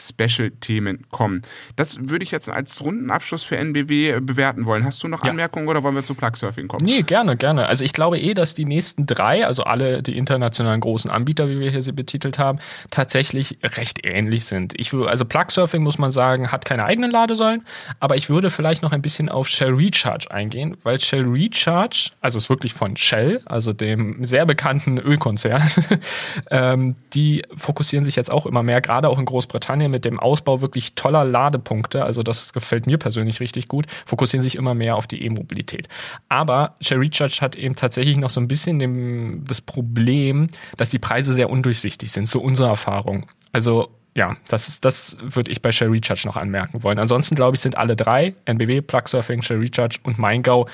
Special-Themen kommen. Das würde ich jetzt als Rundenabschluss für NBW bewerten wollen. Hast du noch ja. Anmerkungen oder wollen wir zu Plugsurfing kommen? Nee, gerne, gerne. Also ich glaube eh, dass die nächsten drei, also alle die internationalen großen Anbieter, wie wir hier sie betitelt haben, tatsächlich recht ähnlich sind. Ich würde, also Plugsurfing muss man sagen, hat keine eigenen Ladesäulen, aber ich würde vielleicht noch ein bisschen auf Shell Recharge eingehen, weil Shell Recharge, also ist wirklich von Shell, also dem sehr bekannten Ölkonzern, ähm, die fokussieren sich jetzt auch immer mehr, gerade auch in Großbritannien mit dem Ausbau wirklich toller Ladepunkte, also das gefällt mir persönlich richtig gut, fokussieren sich immer mehr auf die E-Mobilität. Aber Share Recharge hat eben tatsächlich noch so ein bisschen dem, das Problem, dass die Preise sehr undurchsichtig sind, so unsere Erfahrung. Also ja, das, ist, das würde ich bei Share Recharge noch anmerken wollen. Ansonsten glaube ich, sind alle drei, NBW, Plug Surfing, Share Recharge und MeinGau,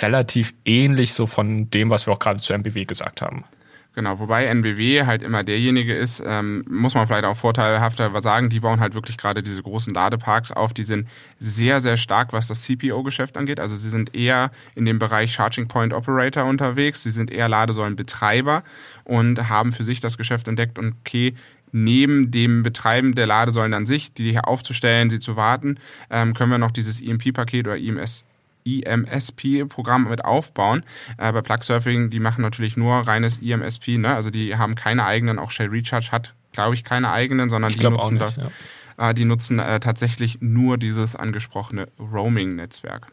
relativ ähnlich so von dem, was wir auch gerade zu NBW gesagt haben. Genau, wobei NBW halt immer derjenige ist, ähm, muss man vielleicht auch vorteilhafter sagen, die bauen halt wirklich gerade diese großen Ladeparks auf, die sind sehr, sehr stark, was das CPO-Geschäft angeht. Also sie sind eher in dem Bereich Charging Point Operator unterwegs, sie sind eher Ladesäulenbetreiber und haben für sich das Geschäft entdeckt und okay, neben dem Betreiben der Ladesäulen an sich, die hier aufzustellen, sie zu warten, ähm, können wir noch dieses EMP-Paket oder EMS IMSP-Programm mit aufbauen. Äh, bei Plugsurfing, die machen natürlich nur reines IMSP, ne? also die haben keine eigenen, auch Shell Recharge hat, glaube ich, keine eigenen, sondern die nutzen, nicht, da, ja. äh, die nutzen äh, tatsächlich nur dieses angesprochene Roaming-Netzwerk.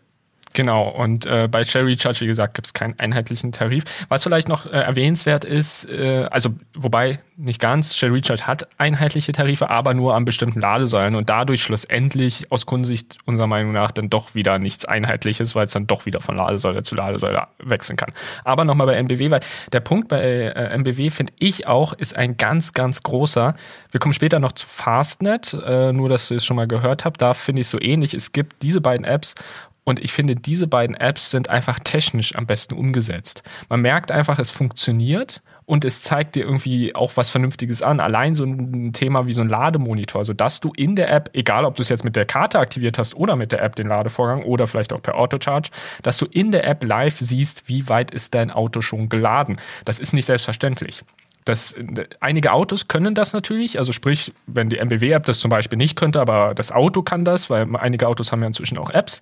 Genau, und äh, bei Share Recharge, wie gesagt, gibt es keinen einheitlichen Tarif. Was vielleicht noch äh, erwähnenswert ist, äh, also wobei nicht ganz, Share Recharge hat einheitliche Tarife, aber nur an bestimmten Ladesäulen und dadurch schlussendlich aus Kundensicht unserer Meinung nach dann doch wieder nichts Einheitliches, weil es dann doch wieder von Ladesäule zu Ladesäule wechseln kann. Aber nochmal bei MBW, weil der Punkt bei äh, MBW, finde ich auch, ist ein ganz, ganz großer. Wir kommen später noch zu Fastnet, äh, nur dass ihr es schon mal gehört habt, da finde ich so ähnlich. Es gibt diese beiden Apps und ich finde, diese beiden Apps sind einfach technisch am besten umgesetzt. Man merkt einfach, es funktioniert und es zeigt dir irgendwie auch was Vernünftiges an. Allein so ein Thema wie so ein Lademonitor, sodass du in der App, egal ob du es jetzt mit der Karte aktiviert hast oder mit der App den Ladevorgang oder vielleicht auch per Autocharge, dass du in der App live siehst, wie weit ist dein Auto schon geladen. Das ist nicht selbstverständlich. Das, einige Autos können das natürlich, also sprich, wenn die MBW-App das zum Beispiel nicht könnte, aber das Auto kann das, weil einige Autos haben ja inzwischen auch Apps,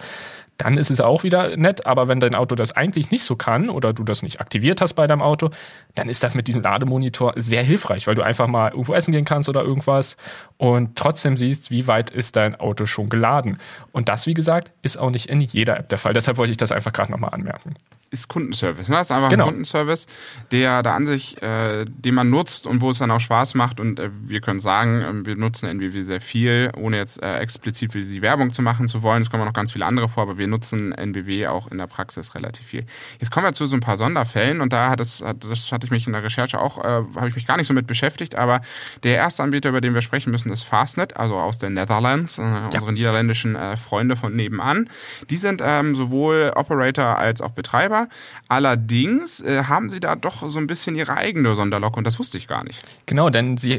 dann ist es auch wieder nett. Aber wenn dein Auto das eigentlich nicht so kann oder du das nicht aktiviert hast bei deinem Auto, dann ist das mit diesem Lademonitor sehr hilfreich, weil du einfach mal irgendwo essen gehen kannst oder irgendwas und trotzdem siehst, wie weit ist dein Auto schon geladen. Und das, wie gesagt, ist auch nicht in jeder App der Fall. Deshalb wollte ich das einfach gerade nochmal anmerken ist Kundenservice. Ne? Das ist einfach genau. ein Kundenservice, der da an sich, äh, den man nutzt und wo es dann auch Spaß macht. Und äh, wir können sagen, äh, wir nutzen NBW sehr viel, ohne jetzt äh, explizit für sie Werbung zu machen zu wollen. Es kommen noch ganz viele andere vor, aber wir nutzen NBW auch in der Praxis relativ viel. Jetzt kommen wir zu so ein paar Sonderfällen und da hat es, das hatte ich mich in der Recherche auch, äh, habe ich mich gar nicht so mit beschäftigt, aber der erste Anbieter, über den wir sprechen müssen, ist Fastnet, also aus den Netherlands, äh, ja. unsere niederländischen äh, Freunde von nebenan. Die sind ähm, sowohl Operator als auch Betreiber selber. Allerdings äh, haben sie da doch so ein bisschen ihre eigene Sonderlok und das wusste ich gar nicht. Genau, denn sie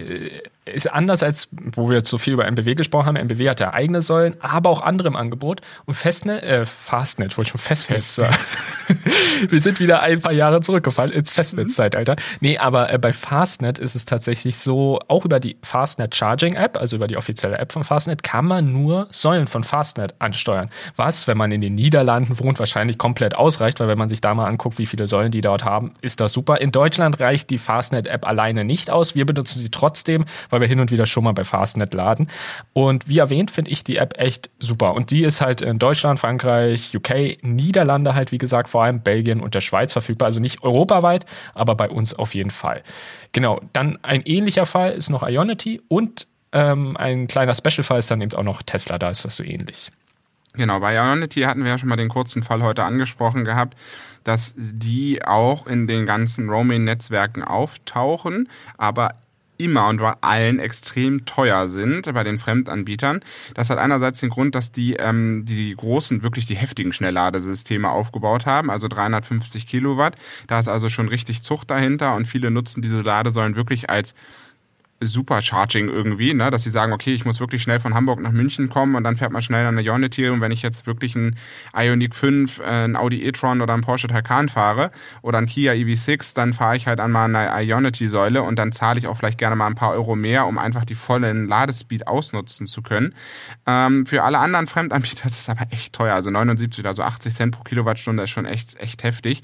ist anders als, wo wir jetzt so viel über MBW gesprochen haben. MBW hat ja eigene Säulen, aber auch andere im Angebot. Und Festnet, äh, Fastnet, wollte ich schon Festnetz sagen. wir sind wieder ein paar Jahre zurückgefallen ins Festnetzzeitalter. Nee, aber äh, bei Fastnet ist es tatsächlich so, auch über die Fastnet Charging App, also über die offizielle App von Fastnet, kann man nur Säulen von Fastnet ansteuern. Was, wenn man in den Niederlanden wohnt, wahrscheinlich komplett ausreicht, weil wenn man sich da mal anguckt, wie viele Säulen die dort haben, ist das super. In Deutschland reicht die Fastnet App alleine nicht aus. Wir benutzen sie trotzdem, weil weil wir hin und wieder schon mal bei Fastnet laden. Und wie erwähnt, finde ich die App echt super. Und die ist halt in Deutschland, Frankreich, UK, Niederlande halt, wie gesagt, vor allem Belgien und der Schweiz verfügbar. Also nicht europaweit, aber bei uns auf jeden Fall. Genau, dann ein ähnlicher Fall ist noch Ionity und ähm, ein kleiner Special-Fall ist dann eben auch noch Tesla, da ist das so ähnlich. Genau, bei Ionity hatten wir ja schon mal den kurzen Fall heute angesprochen gehabt, dass die auch in den ganzen Roaming-Netzwerken auftauchen, aber immer und bei allen extrem teuer sind bei den Fremdanbietern. Das hat einerseits den Grund, dass die ähm, die großen, wirklich die heftigen Schnellladesysteme aufgebaut haben, also 350 Kilowatt. Da ist also schon richtig Zucht dahinter und viele nutzen diese Ladesäulen wirklich als Supercharging irgendwie, ne? dass sie sagen, okay, ich muss wirklich schnell von Hamburg nach München kommen und dann fährt man schnell an eine Ionity und wenn ich jetzt wirklich ein Ioniq 5, äh, ein Audi e-tron oder ein Porsche Taycan fahre oder ein Kia EV6, dann fahre ich halt an mal eine Ionity-Säule und dann zahle ich auch vielleicht gerne mal ein paar Euro mehr, um einfach die vollen Ladespeed ausnutzen zu können. Ähm, für alle anderen Fremdanbieter ist es aber echt teuer, also 79 oder so 80 Cent pro Kilowattstunde ist schon echt, echt heftig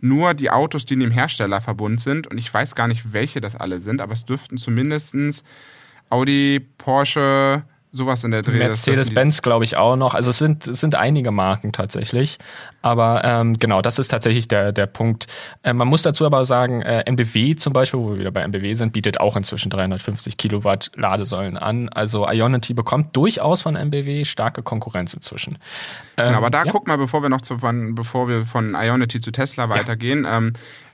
nur die Autos, die in dem Herstellerverbund sind. Und ich weiß gar nicht, welche das alle sind, aber es dürften zumindestens Audi, Porsche, sowas in der Dreh. Mercedes-Benz, glaube ich, auch noch. Also es sind, es sind einige Marken tatsächlich. Aber ähm, genau, das ist tatsächlich der, der Punkt. Äh, man muss dazu aber sagen, äh, NBW zum Beispiel, wo wir wieder bei NBW sind, bietet auch inzwischen 350 Kilowatt Ladesäulen an. Also Ionity bekommt durchaus von NBW starke Konkurrenz inzwischen. Ähm, genau, aber da ja. guck mal, bevor wir noch zu, von, bevor wir von Ionity zu Tesla weitergehen. Ja. Ähm,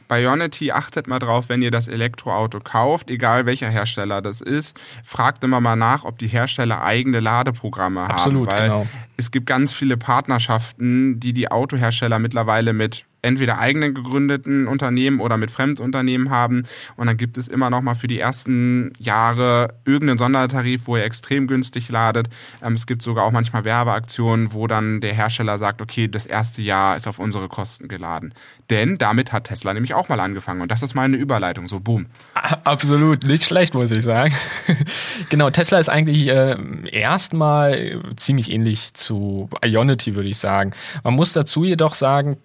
bei Ionity achtet mal drauf, wenn ihr das Elektroauto kauft, egal welcher Hersteller das ist, fragt immer mal nach, ob die Hersteller eigene Ladeprogramme Absolut, haben. Weil genau. es gibt ganz viele Partnerschaften, die die Autohersteller mittlerweile mit entweder eigenen gegründeten Unternehmen oder mit Fremdunternehmen haben. Und dann gibt es immer noch mal für die ersten Jahre irgendeinen Sondertarif, wo ihr extrem günstig ladet. Ähm, es gibt sogar auch manchmal Werbeaktionen, wo dann der Hersteller sagt, okay, das erste Jahr ist auf unsere Kosten geladen. Denn damit hat Tesla nämlich auch mal angefangen. Und das ist mal eine Überleitung, so boom. Absolut, nicht schlecht, muss ich sagen. genau, Tesla ist eigentlich äh, erstmal ziemlich ähnlich zu Ionity, würde ich sagen. Man muss dazu jedoch sagen,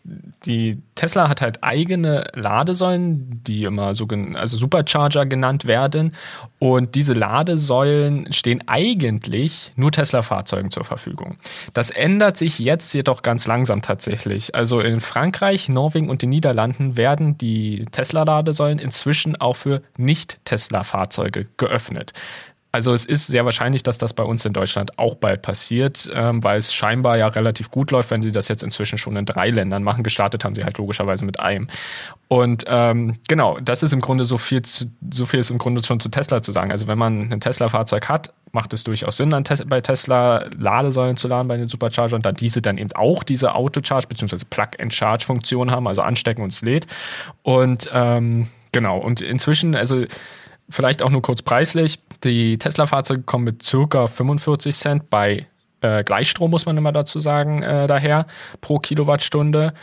die Tesla hat halt eigene Ladesäulen, die immer so also Supercharger genannt werden. Und diese Ladesäulen stehen eigentlich nur Tesla-Fahrzeugen zur Verfügung. Das ändert sich jetzt jedoch ganz langsam tatsächlich. Also in Frankreich, Norwegen und den Niederlanden werden die Tesla-Ladesäulen inzwischen auch für Nicht-Tesla-Fahrzeuge geöffnet. Also es ist sehr wahrscheinlich, dass das bei uns in Deutschland auch bald passiert, ähm, weil es scheinbar ja relativ gut läuft, wenn sie das jetzt inzwischen schon in drei Ländern machen. Gestartet haben sie halt logischerweise mit einem. Und ähm, genau, das ist im Grunde so viel, zu, so viel ist im Grunde schon zu Tesla zu sagen. Also wenn man ein Tesla-Fahrzeug hat, macht es durchaus Sinn, an Tes bei Tesla Ladesäulen zu laden bei den Supercharger und da diese dann eben auch diese Auto-Charge bzw. Plug-and-Charge-Funktion haben, also anstecken und es lädt. Und ähm, genau, und inzwischen, also vielleicht auch nur kurz preislich. Die Tesla-Fahrzeuge kommen mit circa 45 Cent bei äh, Gleichstrom, muss man immer dazu sagen, äh, daher pro Kilowattstunde.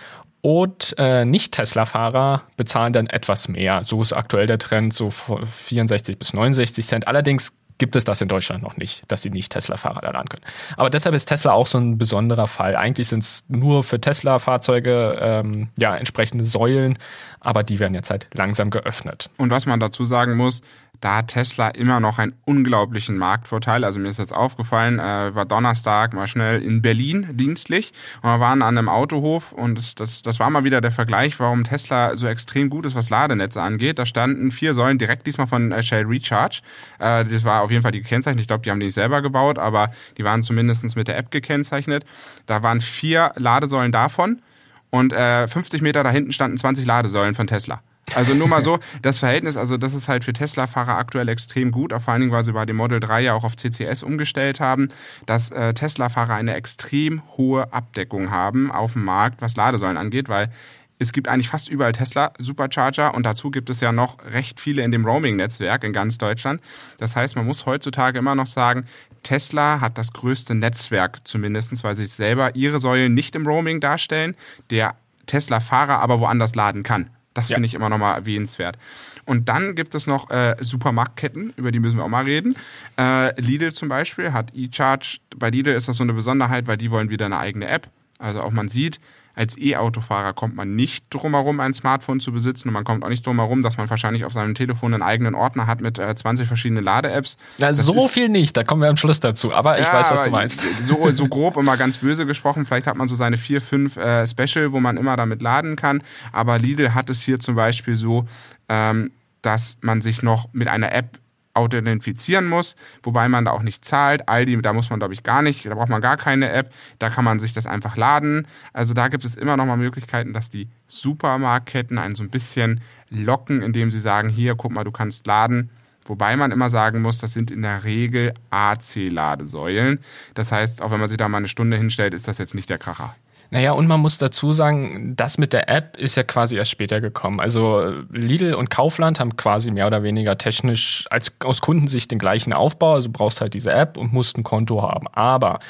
Und äh, Nicht-Tesla-Fahrer bezahlen dann etwas mehr. So ist aktuell der Trend, so 64 bis 69 Cent. Allerdings gibt es das in Deutschland noch nicht, dass sie nicht Tesla-Fahrer da laden können. Aber deshalb ist Tesla auch so ein besonderer Fall. Eigentlich sind es nur für Tesla-Fahrzeuge ähm, ja entsprechende Säulen, aber die werden jetzt halt langsam geöffnet. Und was man dazu sagen muss, da hat Tesla immer noch einen unglaublichen Marktvorteil. Also mir ist jetzt aufgefallen, äh, war Donnerstag mal schnell in Berlin dienstlich und wir waren an einem Autohof und das, das, das war mal wieder der Vergleich, warum Tesla so extrem gut ist, was Ladenetze angeht. Da standen vier Säulen direkt diesmal von äh, Shell Recharge. Äh, das war auf jeden Fall die gekennzeichnet. Ich glaube, die haben die nicht selber gebaut, aber die waren zumindest mit der App gekennzeichnet. Da waren vier Ladesäulen davon und äh, 50 Meter da hinten standen 20 Ladesäulen von Tesla. Also nur mal so, das Verhältnis, also das ist halt für Tesla-Fahrer aktuell extrem gut, vor allen Dingen, weil sie bei dem Model 3 ja auch auf CCS umgestellt haben, dass äh, Tesla-Fahrer eine extrem hohe Abdeckung haben auf dem Markt, was Ladesäulen angeht, weil es gibt eigentlich fast überall Tesla Supercharger und dazu gibt es ja noch recht viele in dem Roaming-Netzwerk in ganz Deutschland. Das heißt, man muss heutzutage immer noch sagen, Tesla hat das größte Netzwerk zumindestens, weil sie selber ihre Säulen nicht im Roaming darstellen, der Tesla-Fahrer aber woanders laden kann. Das ja. finde ich immer nochmal erwähnenswert. Und dann gibt es noch äh, Supermarktketten, über die müssen wir auch mal reden. Äh, Lidl zum Beispiel hat eCharge. Bei Lidl ist das so eine Besonderheit, weil die wollen wieder eine eigene App. Also auch man sieht, als E-Autofahrer kommt man nicht drum herum, ein Smartphone zu besitzen. Und man kommt auch nicht drum herum, dass man wahrscheinlich auf seinem Telefon einen eigenen Ordner hat mit äh, 20 verschiedenen Lade-Apps. Ja, so viel nicht, da kommen wir am Schluss dazu, aber ich ja, weiß, was du meinst. So, so grob immer ganz böse gesprochen, vielleicht hat man so seine vier, fünf äh, Special, wo man immer damit laden kann, aber Lidl hat es hier zum Beispiel so, ähm, dass man sich noch mit einer App authentifizieren muss, wobei man da auch nicht zahlt. Aldi, da muss man, glaube ich, gar nicht, da braucht man gar keine App, da kann man sich das einfach laden. Also da gibt es immer noch mal Möglichkeiten, dass die Supermarktketten einen so ein bisschen locken, indem sie sagen, hier, guck mal, du kannst laden. Wobei man immer sagen muss, das sind in der Regel AC-Ladesäulen. Das heißt, auch wenn man sich da mal eine Stunde hinstellt, ist das jetzt nicht der Kracher. Naja, und man muss dazu sagen, das mit der App ist ja quasi erst später gekommen. Also Lidl und Kaufland haben quasi mehr oder weniger technisch als aus Kundensicht den gleichen Aufbau. Also brauchst halt diese App und musst ein Konto haben. Aber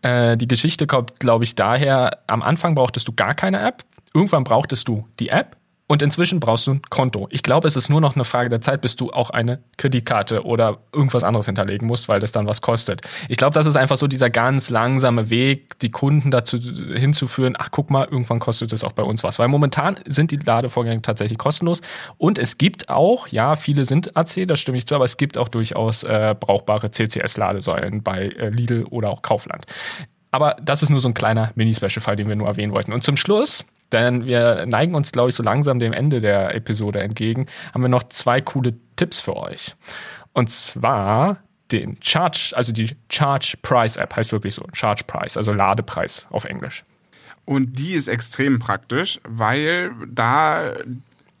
äh, die Geschichte kommt, glaube ich, daher, am Anfang brauchtest du gar keine App. Irgendwann brauchtest du die App und inzwischen brauchst du ein Konto. Ich glaube, es ist nur noch eine Frage der Zeit, bis du auch eine Kreditkarte oder irgendwas anderes hinterlegen musst, weil das dann was kostet. Ich glaube, das ist einfach so dieser ganz langsame Weg, die Kunden dazu hinzuführen, ach guck mal, irgendwann kostet es auch bei uns was. Weil momentan sind die Ladevorgänge tatsächlich kostenlos. Und es gibt auch, ja, viele sind AC, das stimme ich zu, aber es gibt auch durchaus äh, brauchbare CCS-Ladesäulen bei äh, Lidl oder auch Kaufland. Aber das ist nur so ein kleiner Mini-Special-Fall, den wir nur erwähnen wollten. Und zum Schluss denn wir neigen uns, glaube ich, so langsam dem Ende der Episode entgegen, haben wir noch zwei coole Tipps für euch. Und zwar den Charge, also die Charge Price App heißt wirklich so, Charge Price, also Ladepreis auf Englisch. Und die ist extrem praktisch, weil da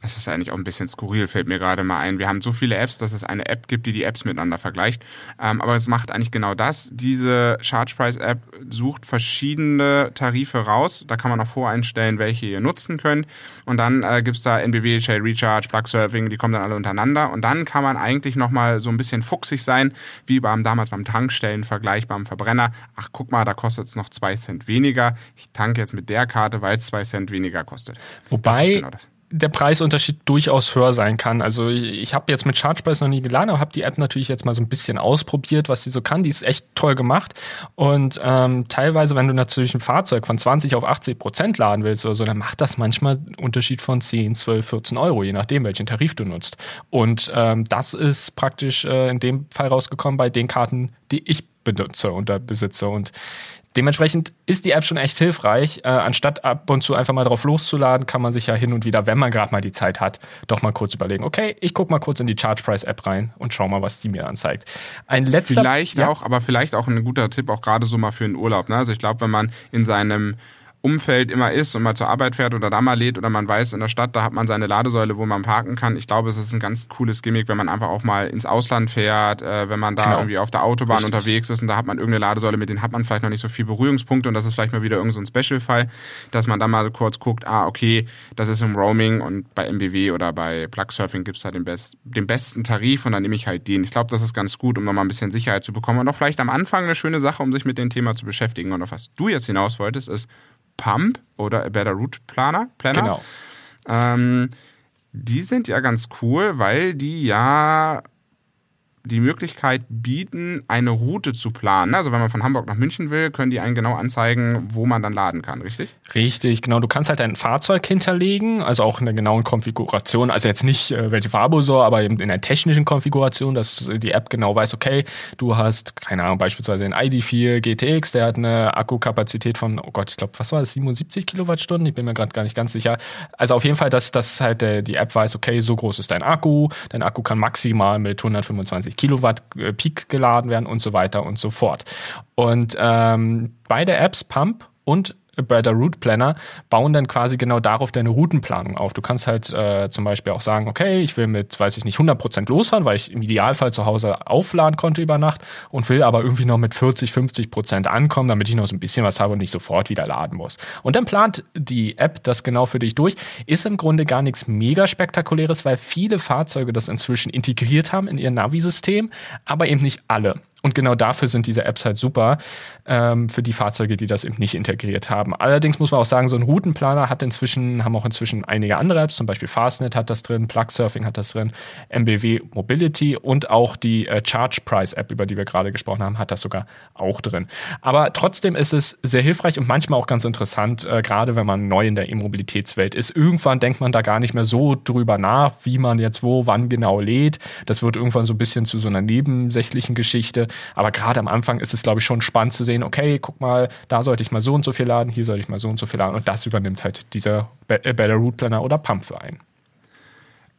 das ist eigentlich auch ein bisschen skurril, fällt mir gerade mal ein. Wir haben so viele Apps, dass es eine App gibt, die die Apps miteinander vergleicht. Ähm, aber es macht eigentlich genau das. Diese Charge Price App sucht verschiedene Tarife raus. Da kann man auch voreinstellen, welche ihr nutzen könnt. Und dann äh, gibt's da NBW, Shell Recharge, Plug Surfing, die kommen dann alle untereinander. Und dann kann man eigentlich nochmal so ein bisschen fuchsig sein, wie beim damals beim Tankstellenvergleich beim Verbrenner. Ach, guck mal, da kostet es noch zwei Cent weniger. Ich tanke jetzt mit der Karte, weil es zwei Cent weniger kostet. Wobei, genau der Preisunterschied durchaus höher sein kann. Also ich habe jetzt mit ChargePrice noch nie geladen, aber habe die App natürlich jetzt mal so ein bisschen ausprobiert, was sie so kann. Die ist echt toll gemacht. Und ähm, teilweise, wenn du natürlich ein Fahrzeug von 20 auf 80 Prozent laden willst oder so, dann macht das manchmal einen Unterschied von 10, 12, 14 Euro, je nachdem, welchen Tarif du nutzt. Und ähm, das ist praktisch äh, in dem Fall rausgekommen bei den Karten, die ich benutze und besitze. Und Dementsprechend ist die App schon echt hilfreich. Äh, anstatt ab und zu einfach mal drauf loszuladen, kann man sich ja hin und wieder, wenn man gerade mal die Zeit hat, doch mal kurz überlegen, okay, ich gucke mal kurz in die Charge Price App rein und schau mal, was die mir anzeigt. Ein letzter Vielleicht ja? auch, aber vielleicht auch ein guter Tipp, auch gerade so mal für den Urlaub. Ne? Also ich glaube, wenn man in seinem Umfeld immer ist und mal zur Arbeit fährt oder da mal lädt oder man weiß, in der Stadt, da hat man seine Ladesäule, wo man parken kann. Ich glaube, es ist ein ganz cooles Gimmick, wenn man einfach auch mal ins Ausland fährt, äh, wenn man da genau. irgendwie auf der Autobahn Richtig. unterwegs ist und da hat man irgendeine Ladesäule, mit denen hat man vielleicht noch nicht so viel Berührungspunkte und das ist vielleicht mal wieder irgendein so Special-Fall, dass man da mal kurz guckt, ah, okay, das ist im Roaming und bei MBW oder bei Plug Surfing gibt's da den, best, den besten Tarif und dann nehme ich halt den. Ich glaube, das ist ganz gut, um nochmal ein bisschen Sicherheit zu bekommen und auch vielleicht am Anfang eine schöne Sache, um sich mit dem Thema zu beschäftigen. Und auf was du jetzt hinaus wolltest, ist, Pump oder A Better Route Planner. Planner. Genau. Ähm, die sind ja ganz cool, weil die ja die Möglichkeit bieten, eine Route zu planen. Also wenn man von Hamburg nach München will, können die einen genau anzeigen, wo man dann laden kann, richtig? Richtig, genau. Du kannst halt dein Fahrzeug hinterlegen, also auch in der genauen Konfiguration. Also jetzt nicht äh, welche Farbe so, aber eben in der technischen Konfiguration, dass die App genau weiß, okay, du hast, keine Ahnung, beispielsweise den ID4 GTX, der hat eine Akkukapazität von, oh Gott, ich glaube, was war das, 77 Kilowattstunden? Ich bin mir gerade gar nicht ganz sicher. Also auf jeden Fall, dass, dass halt der, die App weiß, okay, so groß ist dein Akku, dein Akku kann maximal mit 125 Kilowatt äh, Peak geladen werden und so weiter und so fort. Und ähm, beide Apps, Pump und Better Route Planner bauen dann quasi genau darauf deine Routenplanung auf. Du kannst halt äh, zum Beispiel auch sagen, okay, ich will mit, weiß ich nicht, 100% losfahren, weil ich im Idealfall zu Hause aufladen konnte über Nacht und will aber irgendwie noch mit 40, 50% ankommen, damit ich noch so ein bisschen was habe und nicht sofort wieder laden muss. Und dann plant die App das genau für dich durch. Ist im Grunde gar nichts mega spektakuläres, weil viele Fahrzeuge das inzwischen integriert haben in ihr Navi-System, aber eben nicht alle. Und genau dafür sind diese Apps halt super, ähm, für die Fahrzeuge, die das eben nicht integriert haben. Allerdings muss man auch sagen, so ein Routenplaner hat inzwischen, haben auch inzwischen einige andere Apps, zum Beispiel Fastnet hat das drin, Plugsurfing hat das drin, MBW Mobility und auch die äh, Charge Price App, über die wir gerade gesprochen haben, hat das sogar auch drin. Aber trotzdem ist es sehr hilfreich und manchmal auch ganz interessant, äh, gerade wenn man neu in der E-Mobilitätswelt ist. Irgendwann denkt man da gar nicht mehr so drüber nach, wie man jetzt wo, wann genau lädt. Das wird irgendwann so ein bisschen zu so einer nebensächlichen Geschichte. Aber gerade am Anfang ist es, glaube ich, schon spannend zu sehen, okay, guck mal, da sollte ich mal so und so viel laden, hier sollte ich mal so und so viel laden. Und das übernimmt halt dieser Better Route Planner oder Pump für einen.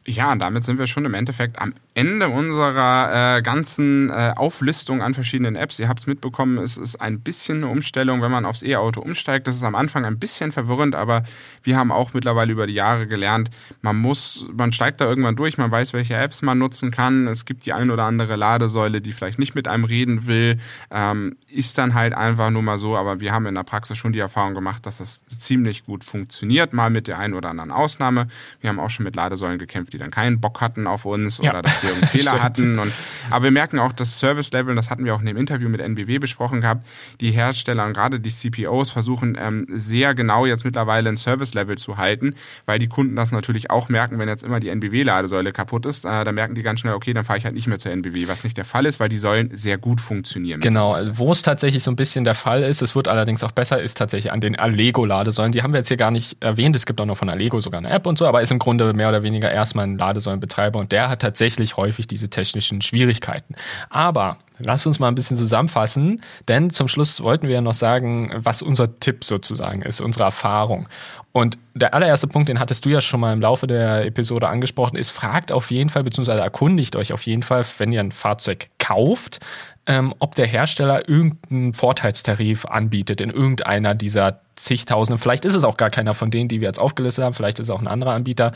Ja, damit sind wir schon im Endeffekt am Ende unserer äh, ganzen äh, Auflistung an verschiedenen Apps. Ihr habt es mitbekommen, es ist ein bisschen eine Umstellung, wenn man aufs E-Auto umsteigt. Das ist am Anfang ein bisschen verwirrend, aber wir haben auch mittlerweile über die Jahre gelernt, man muss, man steigt da irgendwann durch, man weiß, welche Apps man nutzen kann. Es gibt die ein oder andere Ladesäule, die vielleicht nicht mit einem reden will. Ähm, ist dann halt einfach nur mal so, aber wir haben in der Praxis schon die Erfahrung gemacht, dass das ziemlich gut funktioniert, mal mit der einen oder anderen Ausnahme. Wir haben auch schon mit Ladesäulen gekämpft, die dann keinen Bock hatten auf uns ja. oder dass wir einen Fehler hatten. Und, aber wir merken auch, das Service-Level, das hatten wir auch in dem Interview mit NBW besprochen gehabt, die Hersteller und gerade die CPOs versuchen ähm, sehr genau jetzt mittlerweile ein Service-Level zu halten, weil die Kunden das natürlich auch merken, wenn jetzt immer die NBW-Ladesäule kaputt ist, äh, dann merken die ganz schnell, okay, dann fahre ich halt nicht mehr zur NBW, was nicht der Fall ist, weil die Säulen sehr gut funktionieren. Genau, wo es tatsächlich so ein bisschen der Fall ist, es wird allerdings auch besser, ist tatsächlich an den Allego-Ladesäulen. Die haben wir jetzt hier gar nicht erwähnt, es gibt auch noch von Allego sogar eine App und so, aber ist im Grunde mehr oder weniger erstmal ein Ladesäulenbetreiber und der hat tatsächlich häufig diese technischen Schwierigkeiten. Aber lass uns mal ein bisschen zusammenfassen, denn zum Schluss wollten wir ja noch sagen, was unser Tipp sozusagen ist, unsere Erfahrung. Und der allererste Punkt, den hattest du ja schon mal im Laufe der Episode angesprochen, ist, fragt auf jeden Fall, beziehungsweise erkundigt euch auf jeden Fall, wenn ihr ein Fahrzeug kauft, ähm, ob der Hersteller irgendeinen Vorteilstarif anbietet in irgendeiner dieser zigtausenden. Vielleicht ist es auch gar keiner von denen, die wir jetzt aufgelistet haben. Vielleicht ist es auch ein anderer Anbieter.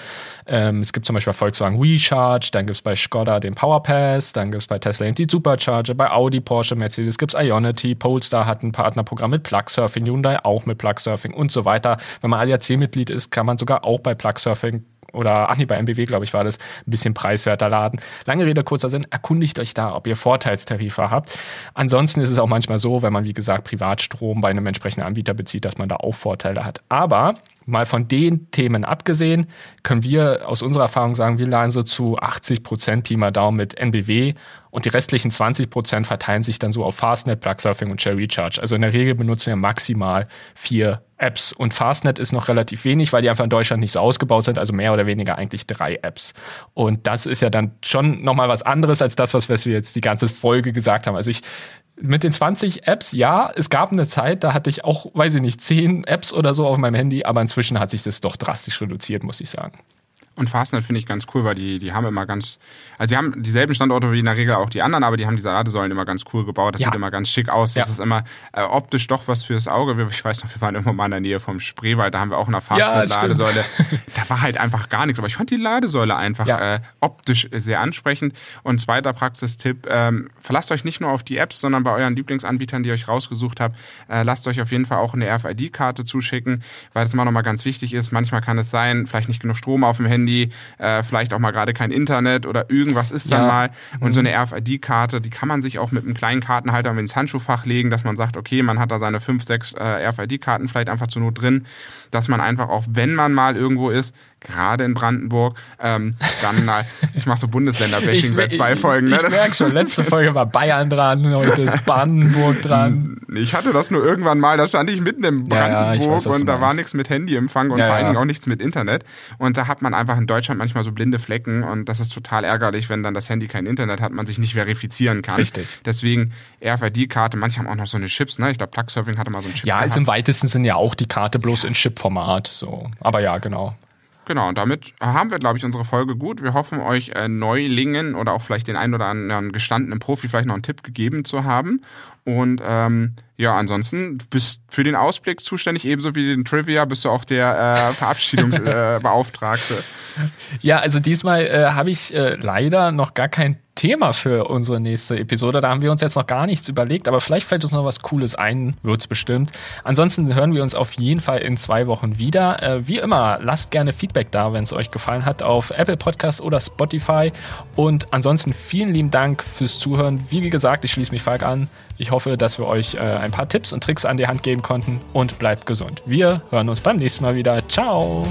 Ähm, es gibt zum Beispiel bei Volkswagen Recharge, dann gibt es bei Skoda den Powerpass, dann gibt es bei Tesla die Supercharger, bei Audi, Porsche, Mercedes gibt es Ionity, Polestar hat ein Partnerprogramm mit Plugsurfing, Hyundai auch mit Plugsurfing und so weiter. Wenn man ADAC-Mitglied ist, kann man sogar auch bei Plugsurfing oder ach nee, bei MBW, glaube ich, war das ein bisschen preiswerter laden. Lange Rede, kurzer Sinn, erkundigt euch da, ob ihr Vorteilstarife habt. Ansonsten ist es auch manchmal so, wenn man, wie gesagt, Privatstrom bei einem entsprechenden Anbieter bezieht, dass man da auch Vorteile hat. Aber mal von den Themen abgesehen, können wir aus unserer Erfahrung sagen, wir laden so zu 80 Prozent Pi mal Daumen mit NBW und die restlichen 20 Prozent verteilen sich dann so auf Fastnet, Plugsurfing und Share Recharge. Also in der Regel benutzen wir maximal vier Apps und Fastnet ist noch relativ wenig, weil die einfach in Deutschland nicht so ausgebaut sind, also mehr oder weniger eigentlich drei Apps. Und das ist ja dann schon nochmal was anderes als das, was wir jetzt die ganze Folge gesagt haben. Also ich mit den 20 Apps, ja, es gab eine Zeit, da hatte ich auch, weiß ich nicht, 10 Apps oder so auf meinem Handy, aber inzwischen hat sich das doch drastisch reduziert, muss ich sagen. Und Fastnet finde ich ganz cool, weil die, die haben immer ganz, also die haben dieselben Standorte wie in der Regel auch die anderen, aber die haben diese Ladesäulen immer ganz cool gebaut. Das ja. sieht immer ganz schick aus. Das ja. ist immer äh, optisch doch was fürs Auge. Ich weiß noch, wir waren irgendwo mal in der Nähe vom Spreewald, da haben wir auch eine Fastnet-Ladesäule. Ja, da war halt einfach gar nichts, aber ich fand die Ladesäule einfach äh, optisch sehr ansprechend. Und zweiter Praxistipp, ähm, verlasst euch nicht nur auf die Apps, sondern bei euren Lieblingsanbietern, die ihr euch rausgesucht habt, äh, lasst euch auf jeden Fall auch eine RFID-Karte zuschicken, weil es immer nochmal ganz wichtig ist. Manchmal kann es sein, vielleicht nicht genug Strom auf dem Handy, Handy, äh, vielleicht auch mal gerade kein Internet oder irgendwas ist dann ja. mal. Und mhm. so eine RFID-Karte, die kann man sich auch mit einem kleinen Kartenhalter ins Handschuhfach legen, dass man sagt, okay, man hat da seine fünf, sechs äh, RFID-Karten vielleicht einfach zur Not drin, dass man einfach auch, wenn man mal irgendwo ist, gerade in Brandenburg. Ähm, dann, äh, ich mache so Bundesländerbashing seit zwei Folgen. Ne? Ich, ich merke schon, letzte Folge war Bayern dran, heute ist Brandenburg dran. Ich hatte das nur irgendwann mal, da stand ich mitten in Brandenburg ja, ja, weiß, und da war nichts mit Handyempfang und ja, vor allen Dingen auch nichts mit Internet. Und da hat man einfach in Deutschland manchmal so blinde Flecken und das ist total ärgerlich, wenn dann das Handy kein Internet hat, man sich nicht verifizieren kann. Richtig. Deswegen RFID-Karte, manche haben auch noch so eine Chips, ne? Ich glaube, Plugsurfing hatte mal so einen Chip. Ja, ist im weitesten Sinne ja auch die Karte bloß in Chip-Format. So. Aber ja, genau. Genau, und damit haben wir, glaube ich, unsere Folge gut. Wir hoffen, euch äh, Neulingen oder auch vielleicht den einen oder anderen gestandenen Profi vielleicht noch einen Tipp gegeben zu haben. Und ähm, ja, ansonsten bist für den Ausblick zuständig, ebenso wie den Trivia, bist du auch der äh, Verabschiedungsbeauftragte. Äh, ja, also diesmal äh, habe ich äh, leider noch gar kein Thema für unsere nächste Episode. Da haben wir uns jetzt noch gar nichts überlegt, aber vielleicht fällt uns noch was Cooles ein, wird's bestimmt. Ansonsten hören wir uns auf jeden Fall in zwei Wochen wieder. Äh, wie immer, lasst gerne Feedback da, wenn es euch gefallen hat, auf Apple Podcast oder Spotify. Und ansonsten vielen lieben Dank fürs Zuhören. Wie gesagt, ich schließe mich Falk an. Ich hoffe, dass wir euch äh, ein paar Tipps und Tricks an die Hand geben konnten und bleibt gesund. Wir hören uns beim nächsten Mal wieder. Ciao!